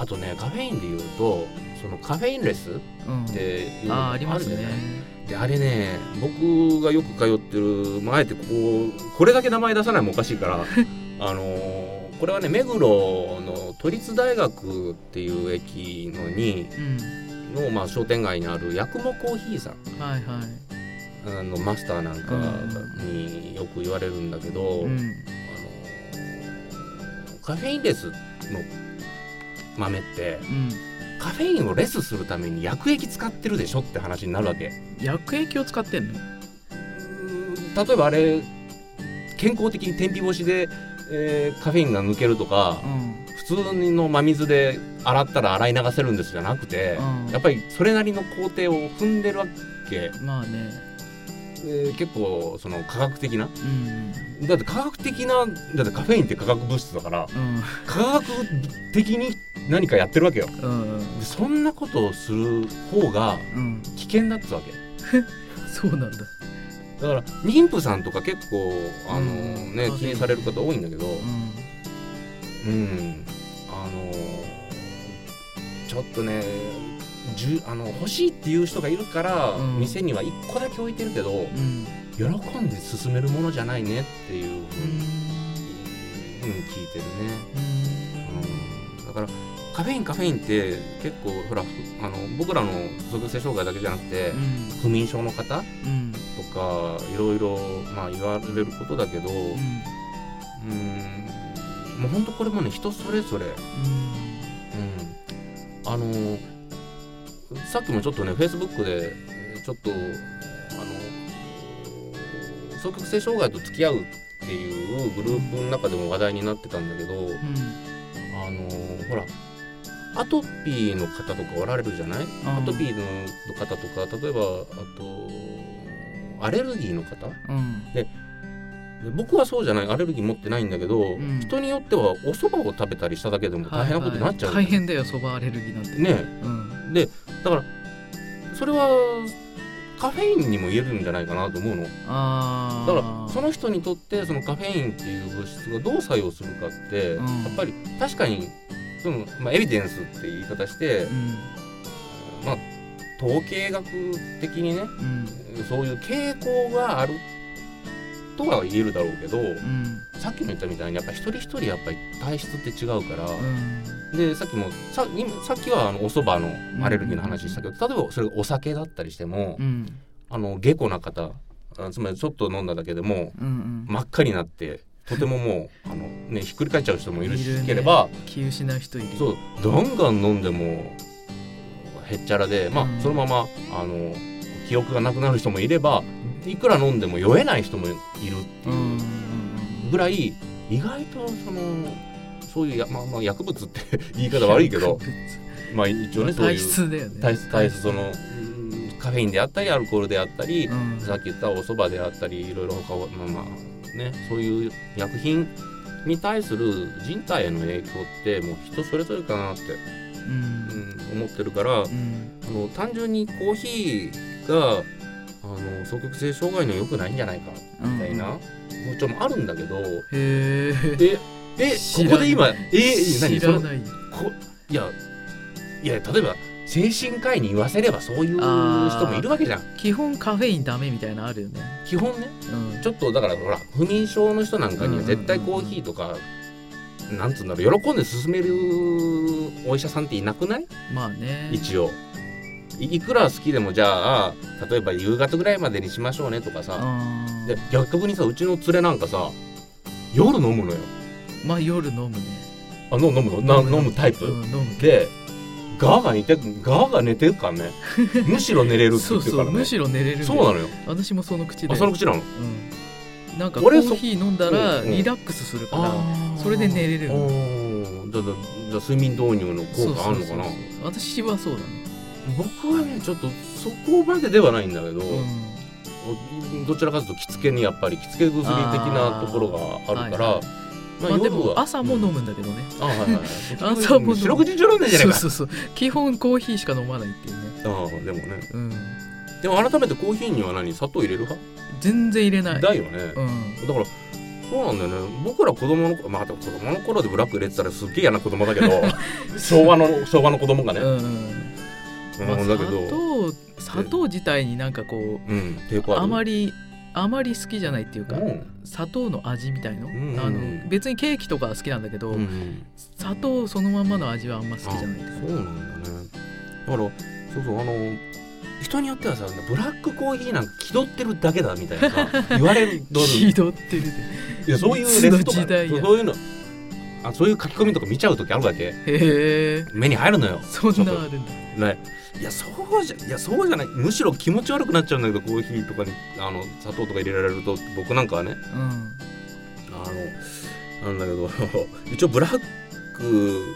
あとねカフェインで言うとそのカフェインレスっうん。ていうのがありますねるじゃない。であれね僕がよく通ってる、まあ、あえてこうこれだけ名前出さないもおかしいから あのーこれはね目黒の都立大学っていう駅のにうん。の、まあ、商店街にある八雲コーヒーさん。はいはい。あのマスターなんかによく言われるんだけど、うん。あのカフェインレスの豆ってうんカフェインをレスするために薬液使ってるでしょって話になるわけ。薬液を使ってんの？例えばあれ健康的に天日干しで、えーカフェインが抜けるとかうん。普通の真水で洗ったら洗い流せるんですじゃなくて、うん。やっぱりそれなりの工程を踏んでるわけ、まあねえー結構その科学的な？うん。だって科学的なだってカフェインって化学物質だからうん。科学的に何かやってるわけよ。うんでそんなことをする方がうん。危険だっつうわけ。そうなんだ。だから妊婦さんとか結構あのうん。ね、カフェイン気にされる方多いんだけどうん。うん。あのちょっとねあの欲しいっていう人がいるから、うん。店には1個だけ置いてるけどうん。喜んで進めるものじゃないねっていうふうにうん。聞いてるね、うん、だからカフェインカフェインって結構ほらあの僕らの不足性障害だけじゃなくてうん。不眠症の方うん。とかいろいろまあ言われることだけどうん。うん。もうほんとこれもね人それぞれ、うん、あのさっきもちょっとねフェイスブックでえーちょっとあの双極性障害と付き合うっていうグループの中でも話題になってたんだけど、うん。あのほらアトピーの方とかおられるじゃない、あーアトピーの方とか例えばあとアレルギーの方？うん。で僕はそうじゃないアレルギー持ってないんだけど、ん。人によってはお蕎麦を食べたりしただけでも大変なことになっちゃう、はいはい。大変だよそばアレルギーなんて。ね。うん。でだからそれはカフェインにも言えるんじゃないかなと思うの。だからその人にとってそのカフェインっていう物質がどう作用するかって、うん。やっぱり確かにその、まあ、エビデンスって言い方して、うん。まあ統計学的にねうん。そういう傾向があるとは言えるだろうけど、うん。さっきも言ったみたいにやっぱ一人一人やっぱり体質って違うから、うんでさっきもさ今さっきはあのお蕎麦のアレルギーの話したけど、例えばそれがお酒だったりしても、うん。あの下戸な方あつまりちょっと飲んだだけでもうんうん。真っ赤になってとてももうあの、ね、ひっくり返っちゃう人もいるしねければ気失う人いる。そうガンガン飲んでもへっちゃらで、まあうん。そのままあの記憶がなくなる人もいればいくら飲んでも酔えない人もいるっていううん。ぐらい意外とそのそういうや、まあ、まあ薬物って 言い方悪いけどまあ一応ねそう体いう質だよね。体質体質。そのうんカフェインであったりアルコールであったり、うん。さっき言ったお蕎麦であったりいろいろ他はまあまあねそういう薬品に対する人体への影響ってもう人それぞれかなって、うん。うん、思ってるから、うん。あの単純にコーヒーがあの双極性障害には良くないんじゃないかみたいな風潮もあるんだけど、へえここで今え何その知らない。こいやいや例えば精神科医に言わせればそういう人もいるわけじゃん。基本カフェインダメみたいなのあるよね。基本ね。うん。ちょっとだからほら不眠症の人なんかには絶対コーヒーとか、なんつうんだろう喜んで勧めるお医者さんっていなくない？まあね。一応。いいくら好きでもじゃあ例えば夕方ぐらいまでにしましょうねとかさ、うん。で逆にさうちの連れなんかさ夜飲むのよまあ夜飲むね。あの飲むの？な飲むタイプ、うん飲むけでガーが寝てガーが寝てるからね。むしろ寝れるってそう言ってるからね。そうむしろ寝れるそうなのよ。私もその口で。あその口なの？うん。なんかコーヒー飲んだらリラックスするからー。それで寝れるじゃあじゃ睡眠導入の効果あるのかな？そうそうそう。私はそうだね。僕はねちょっとそこまでではないんだけど、うん。どちらかというと着付けにやっぱり着付け薬的なところがあるからあーはいまあでも朝も飲むむんだけどね。あはいはいはい。朝も飲む。四六時中飲んでんじゃないか。そうそうそう。基本コーヒーしか飲まないっていうね。ああでもね。うん。でも改めてコーヒーには何？砂糖入れる派、全然入れない。だよね、うん。だからそうなんだよね。僕ら子供の頃まあでも子供の頃でブラック入れてたらすっげえ嫌な子供だけど 昭和の昭和の子供がね、うんうんまあうん、だけど。砂糖砂糖自体になんかこううん抵抗ある。あまりあまり好きじゃないっていうか、うん。砂糖の味みたいの,、んうんうん。あの別にケーキとかは好きなんだけど、うんうん。砂糖そのまんまの味はあんま好きじゃないあそうなんだね。だからそうそうあの人によってはさブラックコーヒーなんか気取ってるだけだみたいなさ 言われる気取ってるでいやそういうレスとかそういうの。あそういう書き込みとか見ちゃう時あるわけ。へえ目に入るのよ。そんなあるんだ。ねいやそうじゃいやそうじゃない。むしろ気持ち悪くなっちゃうんだけどコーヒーとかに。あの砂糖とか入れられると僕なんかはね。うん。あのなんだけど 一応ブラック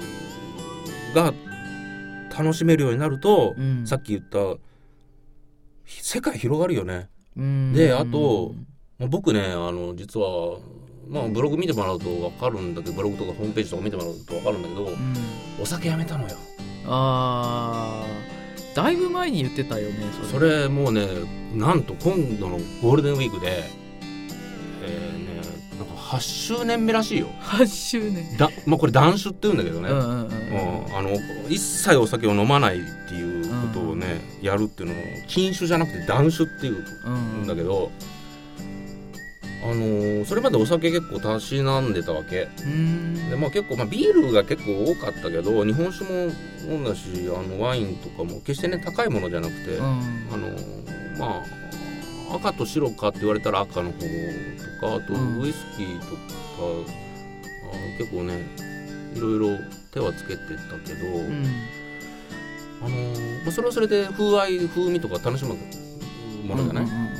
が楽しめるようになると、うん。さっき言った世界広がるよね。うん。であとまあ僕ねあの実はまあブログ見てもらうと分かるんだけどブログとかホームページとか見てもらうと分かるんだけど、うん。お酒やめたのよ。あーだいぶ前に言ってたよねそれ。もうねなんと今度のゴールデンウィークでえーねなんか8周年目らしいよ。8周年。だまあこれ断酒って言うんだけどね、うんうんうんうん。うん、あの一切お酒を飲まないっていうことをね、やるっていうのを禁酒じゃなくて断酒っていうんだけど、あのーそれまでお酒結構たしなんでたわけ。うん。で、まあ、結構、まあ、ビールが結構多かったけど日本酒も飲んだしあのワインとかも決してね高いものじゃなくて、うん。あのーまあ赤と白かって言われたら赤の方とかあとうん。ウイスキーとか、あ結構ねいろいろ手はつけてたけど、うん。あのーまあ、それはそれで風合い風味とか楽しむものじゃない、うんうんうん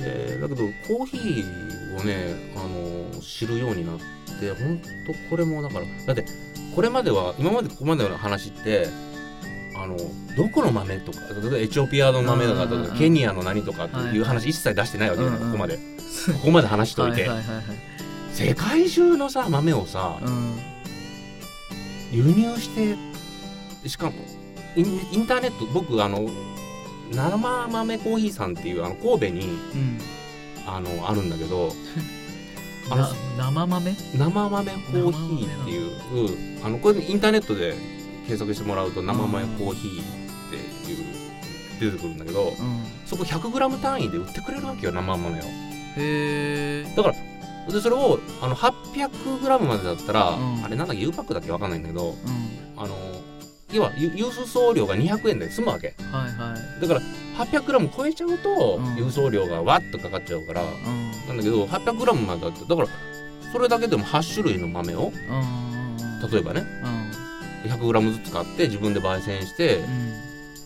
でだけどコーヒーをね、あのー知るようになって本当これもだからだってこれまでは今までここまでの話ってあのどこの豆とか例えばエチオピアの豆とかケニアの何とかっていう話一切出してないわけじここまで。ここまで話しといて、はいはいはいはい世界中のさ豆をさうん。輸入してしかもインターネット僕あの生豆コーヒーさんっていうあの神戸にうんあのあるんだけどあのな生豆？生豆コーヒーっていうあのこれインターネットで検索してもらうと生豆コーヒーっていう出てくるんだけどうん。そこ 100g 単位で売ってくれるわけよ生豆を。へえだからでそれをあの 800g までだったら、うん。あれなんだっけ U パックだっけわかんないんだけどうん。あの要はゆ郵送料が200円で済むわけ。はいはいだから 800g 超えちゃうとうん。郵送料がわっとかかっちゃうから、うん。なんだけど 800g までだってだからそれだけでも8種類の豆をうん。例えばねうん。100g ずつ買って自分で焙煎してうん。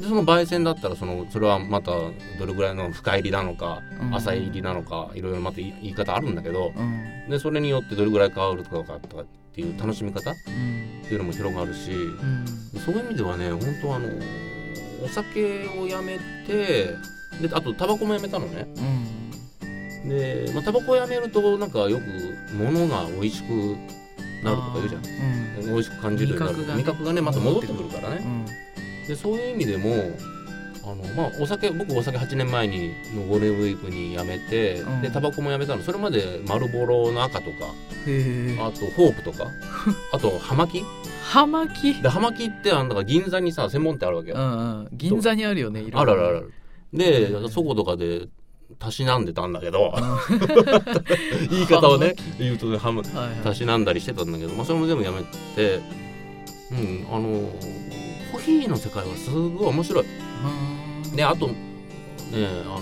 でその焙煎だったらそのそれはまたどれぐらいの深入りなのかうん。浅入りなのかいろいろまた言い方あるんだけどうん。でそれによってどれぐらい変わるとかとかっていう楽しみ方っうんていうのも広がるしうん。そういう意味ではね本当あのお酒をやめてであとタバコもやめたのね。うん。で、まあ、タバコをやめるとなんかよく物が美味しくなるとか言うじゃん。うん。美味しく感じるようになる。味覚がね。また戻ってくるからね。うん。でそういう意味でもあのまあお酒僕お酒8年前にのゴールデンウィークにやめて、うん。でタバコもやめたの。それまで丸ボロの赤とかあとホープとか あと葉巻葉巻？で葉巻ってあのだから銀座にさ専門店あるわけよ、うんうん。銀座にあるよねいろいろ。あるあるある。でうんそことかでたしなんでたんだけど。うん。言い方をね 言うとねはいはい。たしなんだりしてたんだけど、まあ、それも全部やめてうんあのコーヒーの世界はすごい面白い。うん。であとねあの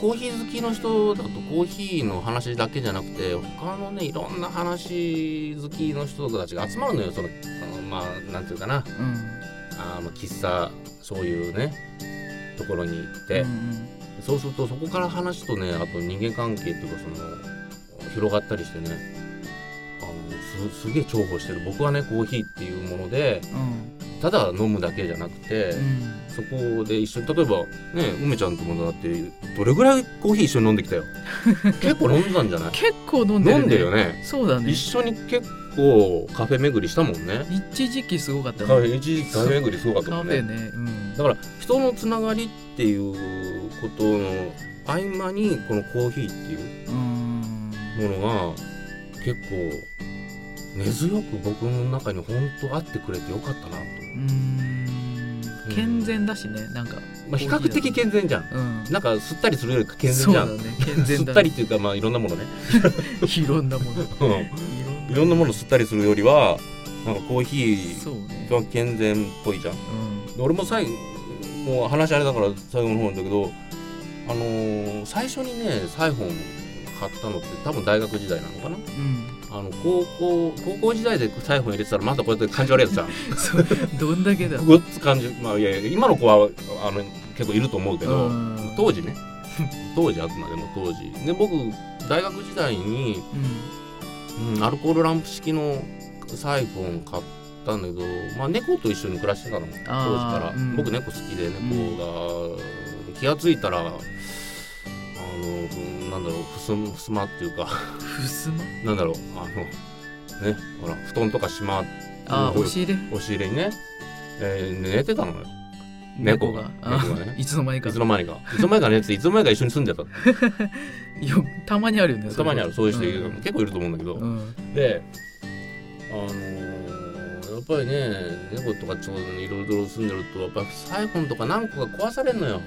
コーヒー好きの人だとコーヒーの話だけじゃなくて他のねいろんな話好きの人たちが集まるのよ。そのあのまあなんていうかな。うん。あの喫茶そういうねところに行って、うんそうするとそこから話とねあと人間関係っていうかその広がったりしてね。あのすすげえ重宝してる。僕はねコーヒーっていうものでうんただ飲むだけじゃなくて、うん。そこで一緒に例えばね梅ちゃんともだってどれぐらいコーヒー一緒に飲んできたよ。結構飲んでたんじゃない？結構飲んでるね。飲んでるよね。そうだね。一緒に結構カフェ巡りしたもんね。一時期すごかったね。ェ一時期カフェ巡りすごかったカもんね。ね。うん。だから人のつながりっていうことの合間にこのコーヒーっていううん。ものが結構根強く僕の中に本当あってくれてよかったなと、うん。健全だしねなんか。まあ、比較的健全じゃん。うん。なんか吸ったりするより健全じゃん、ね 健全だね。吸ったりっていうかまあいろんなものね。いろんなもの。うん。いろんなもの吸ったりするよりはなんかコーヒーが健全っぽいじゃん。うん。で俺も最後もう話あれだから最後の方なんだけどあのー最初にねサイフォン買ったのって多分大学時代なのかな？うんあの高校高校時代でサイフォン入れてたらまたこうやって感じ悪いやつじゃん。どんだけだ。ごっつ感じまあいやいや今の子はあの結構いると思うけどうん。当時ね。当時あくまでも当時。で僕大学時代に、うん。うん、アルコールランプ式のサイフォン買ったんだけど、まあ、猫と一緒に暮らしてたの当時から、うん。僕猫好きで猫が、気がついたらあのうんなんだろうふすふすまっていうか。ふすま？なんだろうあのねほら布団とかしまうんあ押し入れ？押し入れにね、えー寝てたのよ。猫が？あ猫がね。いつの間にか。いつの間にか。いつの間にか寝てていつの間にか一緒に住んでた よたまにあるよねたまにある。そういう人うん。結構いると思うんだけど、うん。であのーやっぱりね猫とかちょうどいろいろ住んでるとやっぱサイフォンとか何個か壊されるのよ、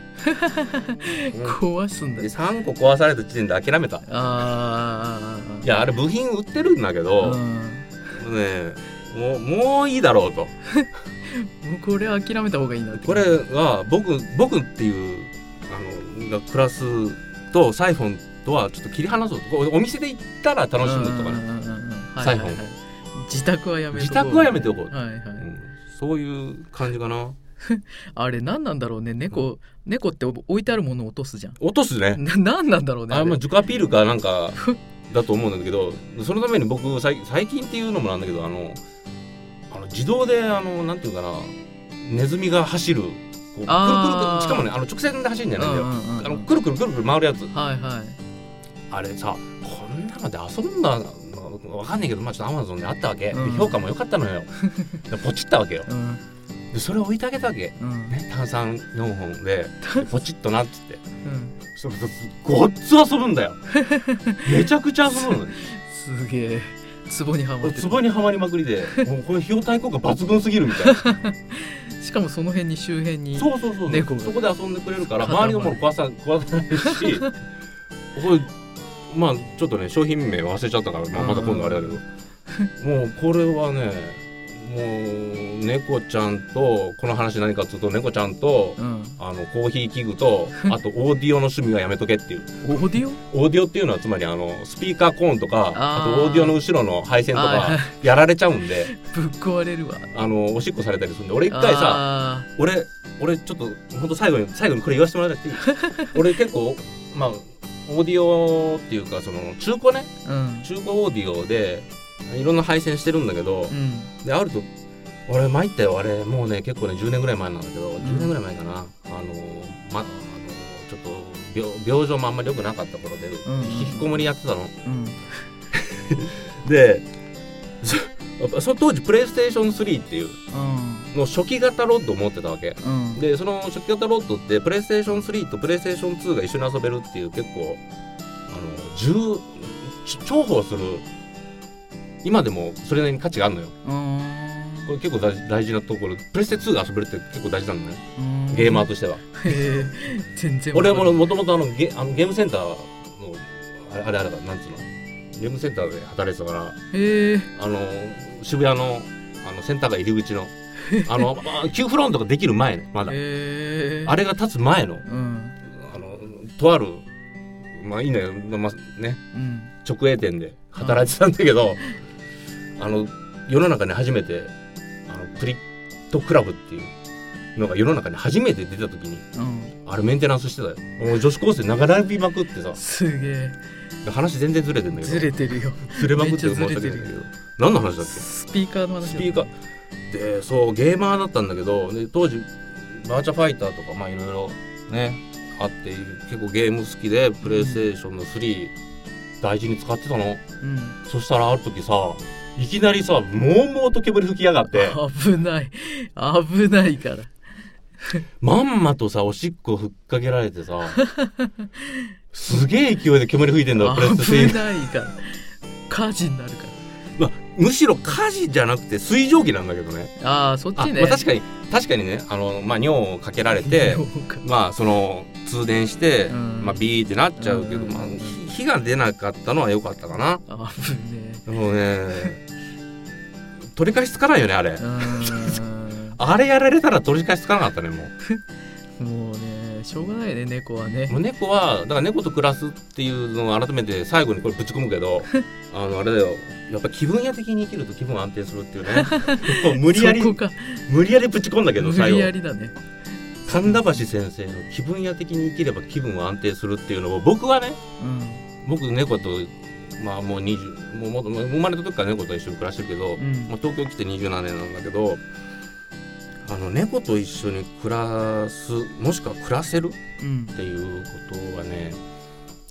う ん壊すんだ。で3個壊された時点で諦めた。ああいやあれ部品売ってるんだけど、うん。ねもうもういいだろうと。もうこれ諦めた方がいいなって。これは僕僕っていうあのが暮らすとサイフォンとはちょっと切り離そうと。こうお店で行ったら楽しむとかね。うんうんうんうんはいサイフォン。はいはい自宅はやめとこう。自宅はやめておこう、はいはい。うん。そういう感じかな。あれ何なんだろうね。猫猫って置いてあるものを落とすじゃん。落とすね。な何なんだろうねあれ。まあジュカピールかなんか だと思うんだけどそのために僕最最近っていうのもなんだけどあのあの自動であのなんていうかなネズミが走るこうくるくるあー。しかもねあの直線で走るんじゃないんだよ、うんうんうん。あのくるくるくるくる回るやつ。はいはい。あれさこんなので遊んだわかんないけどまあちょっとアマゾンであったわけ、でうん。評価も良かったのよ。で ポチったわけよ。うん。でそれを置いてあげたわけ、うん。ね、炭酸4本でで ポチッとなっつって。うん。それとごっつ遊ぶんだよ。めちゃくちゃ遊ぶのすげえ。壺にはまってにはまりまくりでもうこれ費用対効果抜群すぎるみたいな。しかもその辺に周辺にそうそうそうそこで遊んでくれるから塊周りのもの壊さ壊さないしこれまあちょっとね商品名忘れちゃったから、まあ、また今度あれだけどもうこれはねもう猫ちゃんとこの話何かっていうと猫ちゃんとうん。あのコーヒー器具とあとオーディオの趣味はやめとけっていう。オーディオ？オーディオっていうのはつまりあのスピーカーコーンとかあとオーディオの後ろの配線とあかやられちゃうんで。ぶっ壊れるわ。あのおしっこされたりするんで俺一回さあ俺俺ちょっと本当最後に最後にこれ言わせてもらっていい？俺結構まあオーディオっていうかその中古ねーうん。中古オーディオでいろんな配線してるんだけどうん。であると俺参ったよ。あれもうね結構ね10年ぐらい前なんだけど、10年ぐらい前かな。あのまあのちょっと病病状もあんまり良くなかった頃で、ん。引きこもりやってたの。うん。でそその当時プレイステーション3っていううん。の初期型ロッドを持ってたわけ。うん。でその初期型ロッドってプレイステーション3とプレイステーション2が一緒に遊べるっていう結構あの重宝する今でもそれなりに価値があるのよ。うん。これ結構大事大事なところ。プレステ2が遊べるって結構大事なのね。うん。ゲーマーとしては。へえ全然俺ももともとあのゲあのゲームセンターのあれあれあれだなんつうの。ゲームセンターで働いてたから。へえ。あの渋谷のあのセンター街入り口の あのあ旧フロントができる前ねまだ。へえあれが立つ前のうん。あのとあるまあいいのよ、まあ、ね。うん。直営店で働いてたんだけど、あの世の中に初めてあのプリットクラブっていうのが世の中に初めて出た時にうん。あれメンテナンスしてたよ。もう女子高生長らびまくってさ。すげえ。話全然ずれてんだけど。ずれてるよ。ずれまくってめっちゃ申し訳ずれてるないんだけど何の話だっけ？スピーカーの話だスピーカー。でそうゲーマーだったんだけどで当時バーチャファイターとかまあいろいろねあって結構ゲーム好きでプレイステーションの3大事に使ってたの。うん。そしたらある時さいきなりさもうもうと煙吹きやがって。危ない。危ないから。まんまとさおしっこふっかけられてさすげえ勢いで煙吹いてんだプレステ危3ないから。火事になるかまあ、むしろ火事じゃなくて水蒸気なんだけどね。らああそっあ、ちね。まあ、確かに確かにねあの、まあ、尿をかけられてまあその通電して、うん。まあ、ビーってなっちゃうけど、うん。まあ、火火が出なかったのは良かったかな。危ねもうね。取り返しつかないよねあれ。あれやられたら取り返しつかなかったねもう。もうねしょうがないね猫はね。もう猫はだから猫と暮らすっていうのを改めて最後にこれぶち込むけど あのあれだよ。やっぱ気分屋的に生きると気分安定するっていうね。無理やり無理やりぶち込んだけど無最後。理やりだね。神田橋先生の気分屋的に生きれば気分は安定するっていうのを僕はねうん。僕猫とまあもう20もうもっともう生まれた時から猫と一緒に暮らしてるけど、うん。まあ、東京来て27年なんだけどあの猫と一緒に暮らすもしくは暮らせるうん。っていうことはね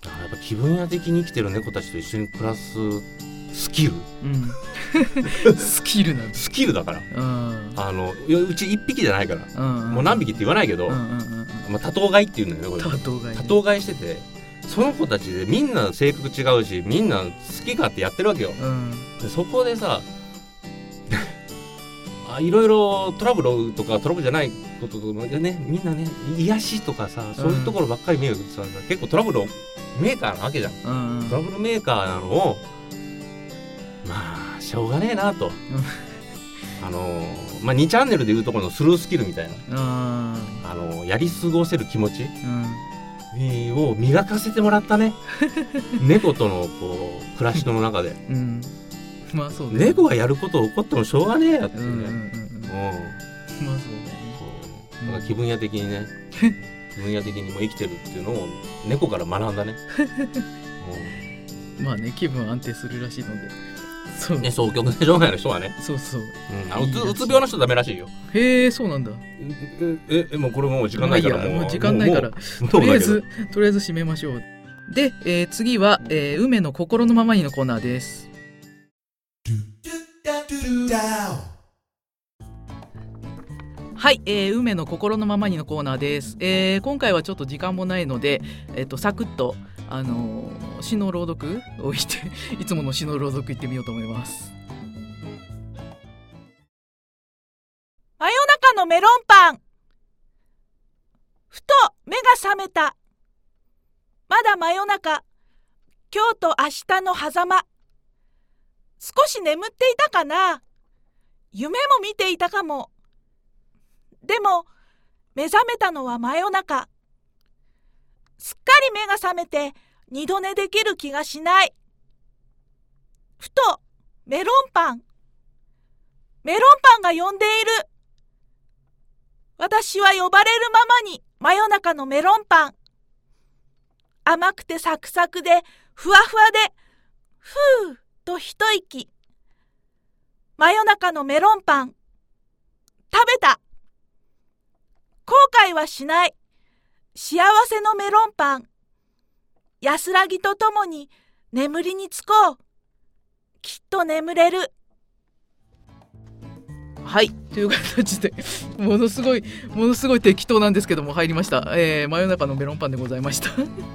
だからやっぱ気分屋的に生きてる猫たちと一緒に暮らすスキル？うん。スキルなんだ。スキルだから。うん。あのうち1匹じゃないから、うんもう何匹って言わないけど、うんうんうんうん。まあ、多頭飼いっていうんだよねこれ。多頭飼いね。多頭飼いしててその子たちでみんな性格違うしみんな好き勝手やってるわけよ。うん。でそこでさあいろいろトラブルとかトラブルじゃないこととかねみんなね癒しとかさそういうところばっかり見るとさ、結構トラブルメーカーなわけじゃん。うん。うんトラブルメーカーなのをまあしょうがねえなと、あのまあ2チャンネルでいうところのスルースキルみたいな、うん。あのやり過ごせる気持ちうん。えーを磨かせてもらったね。猫とのこう暮らしの中で。うんまあそうね。猫がやること起こってもしょうがねえやってうんうんうんうん。いうねまうんあそうね。そうだから気分屋的にね。気分屋的にも生きてるっていうのを猫から学んだね、まあね気分安定するらしいので。そう。うん、ね双極性障害の人はね、そうそう。うん、あのうつうつ病の人ダメらしいよ。へえそうなんだ。ええもうこれもう時間ないからもう時間ないから。とりあえずとりあえず締めましょうで、えー次は、えー梅の心のままにのコーナーですはい、えー梅の心のままにのコーナーです、えー今回はちょっと時間もないので、えっとサクッとあのー詩の朗読をしていつもの詩の朗読いってみようと思います。真夜中のメロンパン。ふと目が覚めた。まだ真夜中。今日と明日の狭間。少し眠っていたかな？夢も見ていたかも。でも、目覚めたのは真夜中。すっかり目が覚めて二度寝できる気がしない。ふと、メロンパン。メロンパンが呼んでいる。私は呼ばれるままに真夜中のメロンパン。甘くてサクサクで、ふわふわで、ふーと一息。真夜中のメロンパン。食べた。後悔はしない。幸せのメロンパン。安らぎとともに眠りにつこう。きっと眠れる。はい。という形でものすごいものすごい適当なんですけども入りました、えー、真夜中のメロンパンでございました。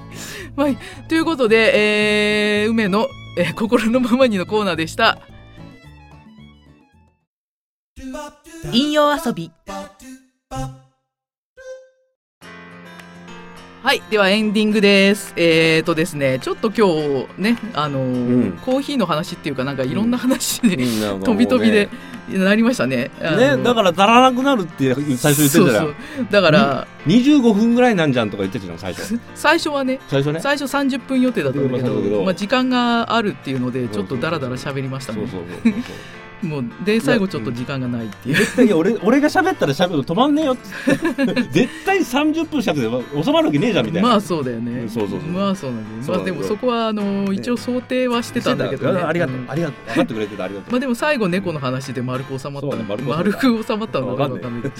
はい。ということで、えー、梅の、えー、心のままにのコーナーでした。引用遊び。はいではエンディングです。えーとですねちょっと今日ねあのーうん。コーヒーの話っていうかなんかいろんな話で、うね。飛び飛びでなりましたね。ねだから足らなくなるって最初言ってたじゃん。そうそう。だから、25分ぐらいなんじゃんとか言ってたじゃん最初。最初はね最初ね。最初30分予定だったんだけどそうだけどまあ、時間があるっていうのでちょっとダラダラ喋りましたね。そうそうそうそうもうで最後ちょっと時間がないっていう。絶対俺 俺が喋ったら喋るの止まんねえよって。絶対30分尺で収まるわけねえじゃんみたいな。まあそうだよね。そうそうそうまあそうなんだそうよまあでもそこはあの一応想定はしてたんだけどね。ありがとう。うん。ありがとう分かってくれてたありがとう。まあでも最後猫の話で丸く収まったね丸く収まった。丸く収まったのかわかんない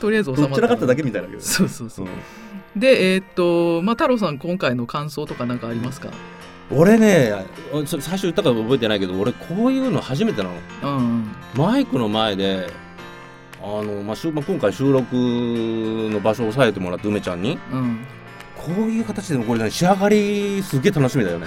とりあえず収まったかっただけみたいだけどそうそうそう。うん。でえーっとまあ太郎さん今回の感想とか何かありますか？俺ねそ最初言ったか覚えてないけど俺こういうの初めてなの。うん。マイクの前であの、まあしゅまあ、今回収録の場所を押さえてもらって梅ちゃんに。うんこういう形でもこれ、ね、仕上がりすげえ楽しみだよね。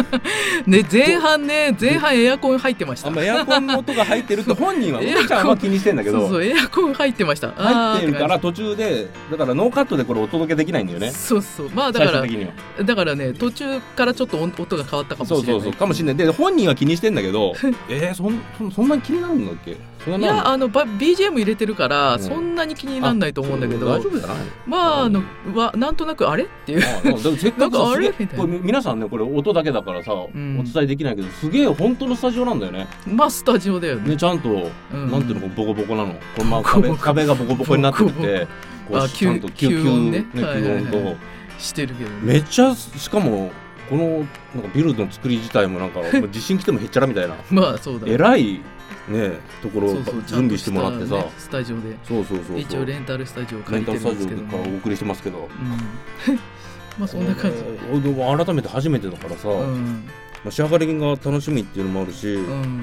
ね前半ね前半エアコン入ってました。エアコンの音が入ってるって本人はエアコン梅ちゃんは気にしてんだけど。そうそうエアコン入ってました。入ってるから途中でだからノーカットでこれお届けできないんだよね。そうそう。まあだから最終的には。だからね途中からちょっと音音が変わったかもしれない。そうそうそうかもしれない。で本人は気にしてんだけど えー、そんそんなに気になるんだっけ？いなやあのば BGM 入れてるから、うん。そんなに気にならないと思うんだけど。大丈夫じゃないまああのわなんとなくあれ？っていう。せっかくあれ？みたいな。これ皆さんねこれ音だけだからさ、ん。お伝えできないけどすげえ本当のスタジオなんだよね。まあスタジオだよね。ねちゃんと、うん。なんていうのボコボコなの？これまあボコ。ボコ壁壁がボコボコになっててこうあちゃんと吸吸音ね。吸音と。してるけどね。めっちゃしかもこのなんかビルの作り自体もなんか地震来てもへっちゃらみたいな。まあそうだえらいねところ準備してもらってさ。ねスタジオで。そうそうそうそう。一応レンタルスタジオを借りてレンタルスタジオからお送りしてますけど。うん。まあそんな感じ。えーでも改めて初めてだからさ、うん。まあ、仕上がりが楽しみっていうのもあるし、いやうん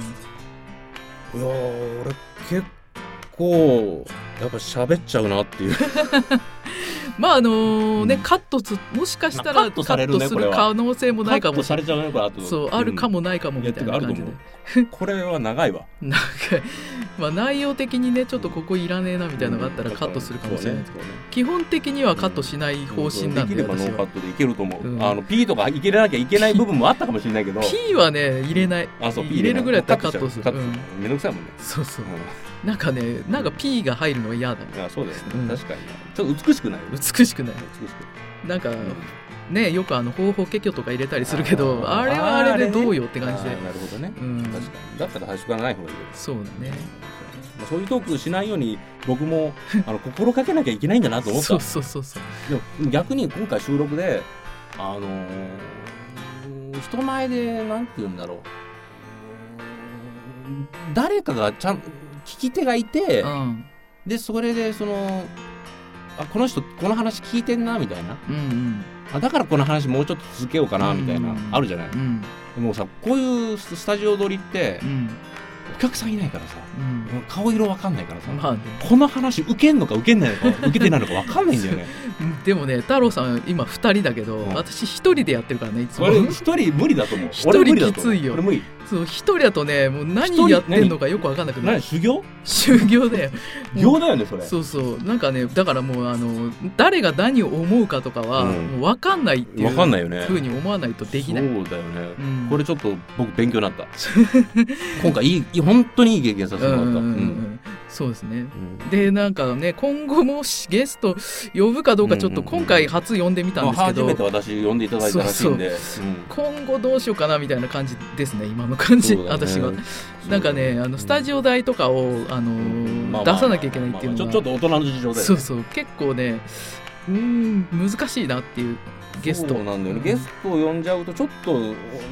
ー俺結構やっぱ喋っちゃうなっていう まああのーねうん。カットつもしかしたらまあカットする可能性もないかも。しれないそうあるかもないかもみたいな感じで。これは長いわ。なんかまあ内容的にねちょっとここいらねえなみたいなのがあったらカットするかもしれない。ですけどそうね。基本的にはカットしない方針なんでできればノーカットでいけると思う、うん。あの P とか入れなきゃいけない部分もあったかもしれないけど。P はね入れない。あそう入れるぐらいだったらカットする。めんどくさいもんね、そうそう。うなんかねなんか P が入るの嫌だん、いやそうだよね、うん。確かに。ちょっと美しくない？美しくない。美しく。なんかない、ねよくあの方法結局とか入れたりするけどあれはあれでどうよってうん感じで。なるほどね、うん。確かに。だったら最初からない方がいいよそうだね。まあそういうトークしないように僕も あの心がけなきゃいけないんだなと思った。そうそうそうそう。でも逆に今回収録であのー人前でなんて言うんだろう。誰かがちゃん聞き手がいて、うん。でそれでそのあこの人この話聞いてんなみたいな。うんあだからこの話もうちょっと続けようかなみたいな、うんあるじゃない。うん。うんでもさこういうススタジオ撮りってうん。お客さんいないからさうん。顔色わかんないからさ、まあね。この話受けんのか受けんないのか受けてないのかわかんないんだよね。でもね太郎さん今2人だけど、うん。私1人でやってるからねいつも。それ一人無理だと思う。一人きついよ。俺無理そう一人だとねもう何やってんのかよく分かんなくなる。何？修行？修行だよ。行だよねそれ。そうそう。なんかねだからもうあの誰が何を思うかとかは、うん。もう分かんないっていうわかんないよね。ふうに思わないとできない、そうだよね、うん。これちょっと僕勉強になった。今回いい本当にいい経験させてもらった、うんうんうんううんんそうですね。うん。でなんかね今後もしゲスト呼ぶかどうかちょっとうん。うんうん今回初呼んでみたんですけど、まあ初めて私呼んでいただいたらしいんで。今後どうしようかなみたいな感じですね今の感じ、ね。私は。なんかねあのスタジオ代とかを、あのーまあまあ。出さなきゃいけないっていうのが、まあまあちょっと大人の事情だよねそうそう。結構ねうーん難しいなっていうゲスト。なんだよね。ゲストを呼んじゃうとちょっと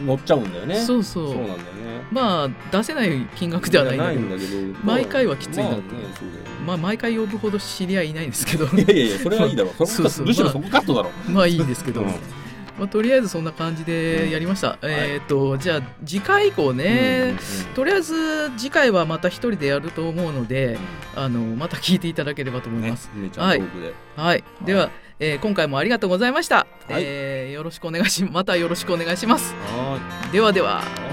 乗っちゃうんだよね。そうそう。そうなんだよね。まあ出せない金額ではないんだけど毎回はきついなまあねそうだよね。まあ毎回呼ぶほど知り合いいないんですけど。いやいやいやそれはいいだろ。うそう。むしろそこカットだろ。まあいいんですけど、うん。まあ、とりあえずそんな感じでやりました、えっ、とじゃあ次回以降ね、とりあえず次回はまた一人でやると思うので、あのまた聞いていただければと思います。ねちゃんトークで。はい、では、えー今回もありがとうございました、はいえーよろしくお願いしまたよろしくお願いします。はではでは。い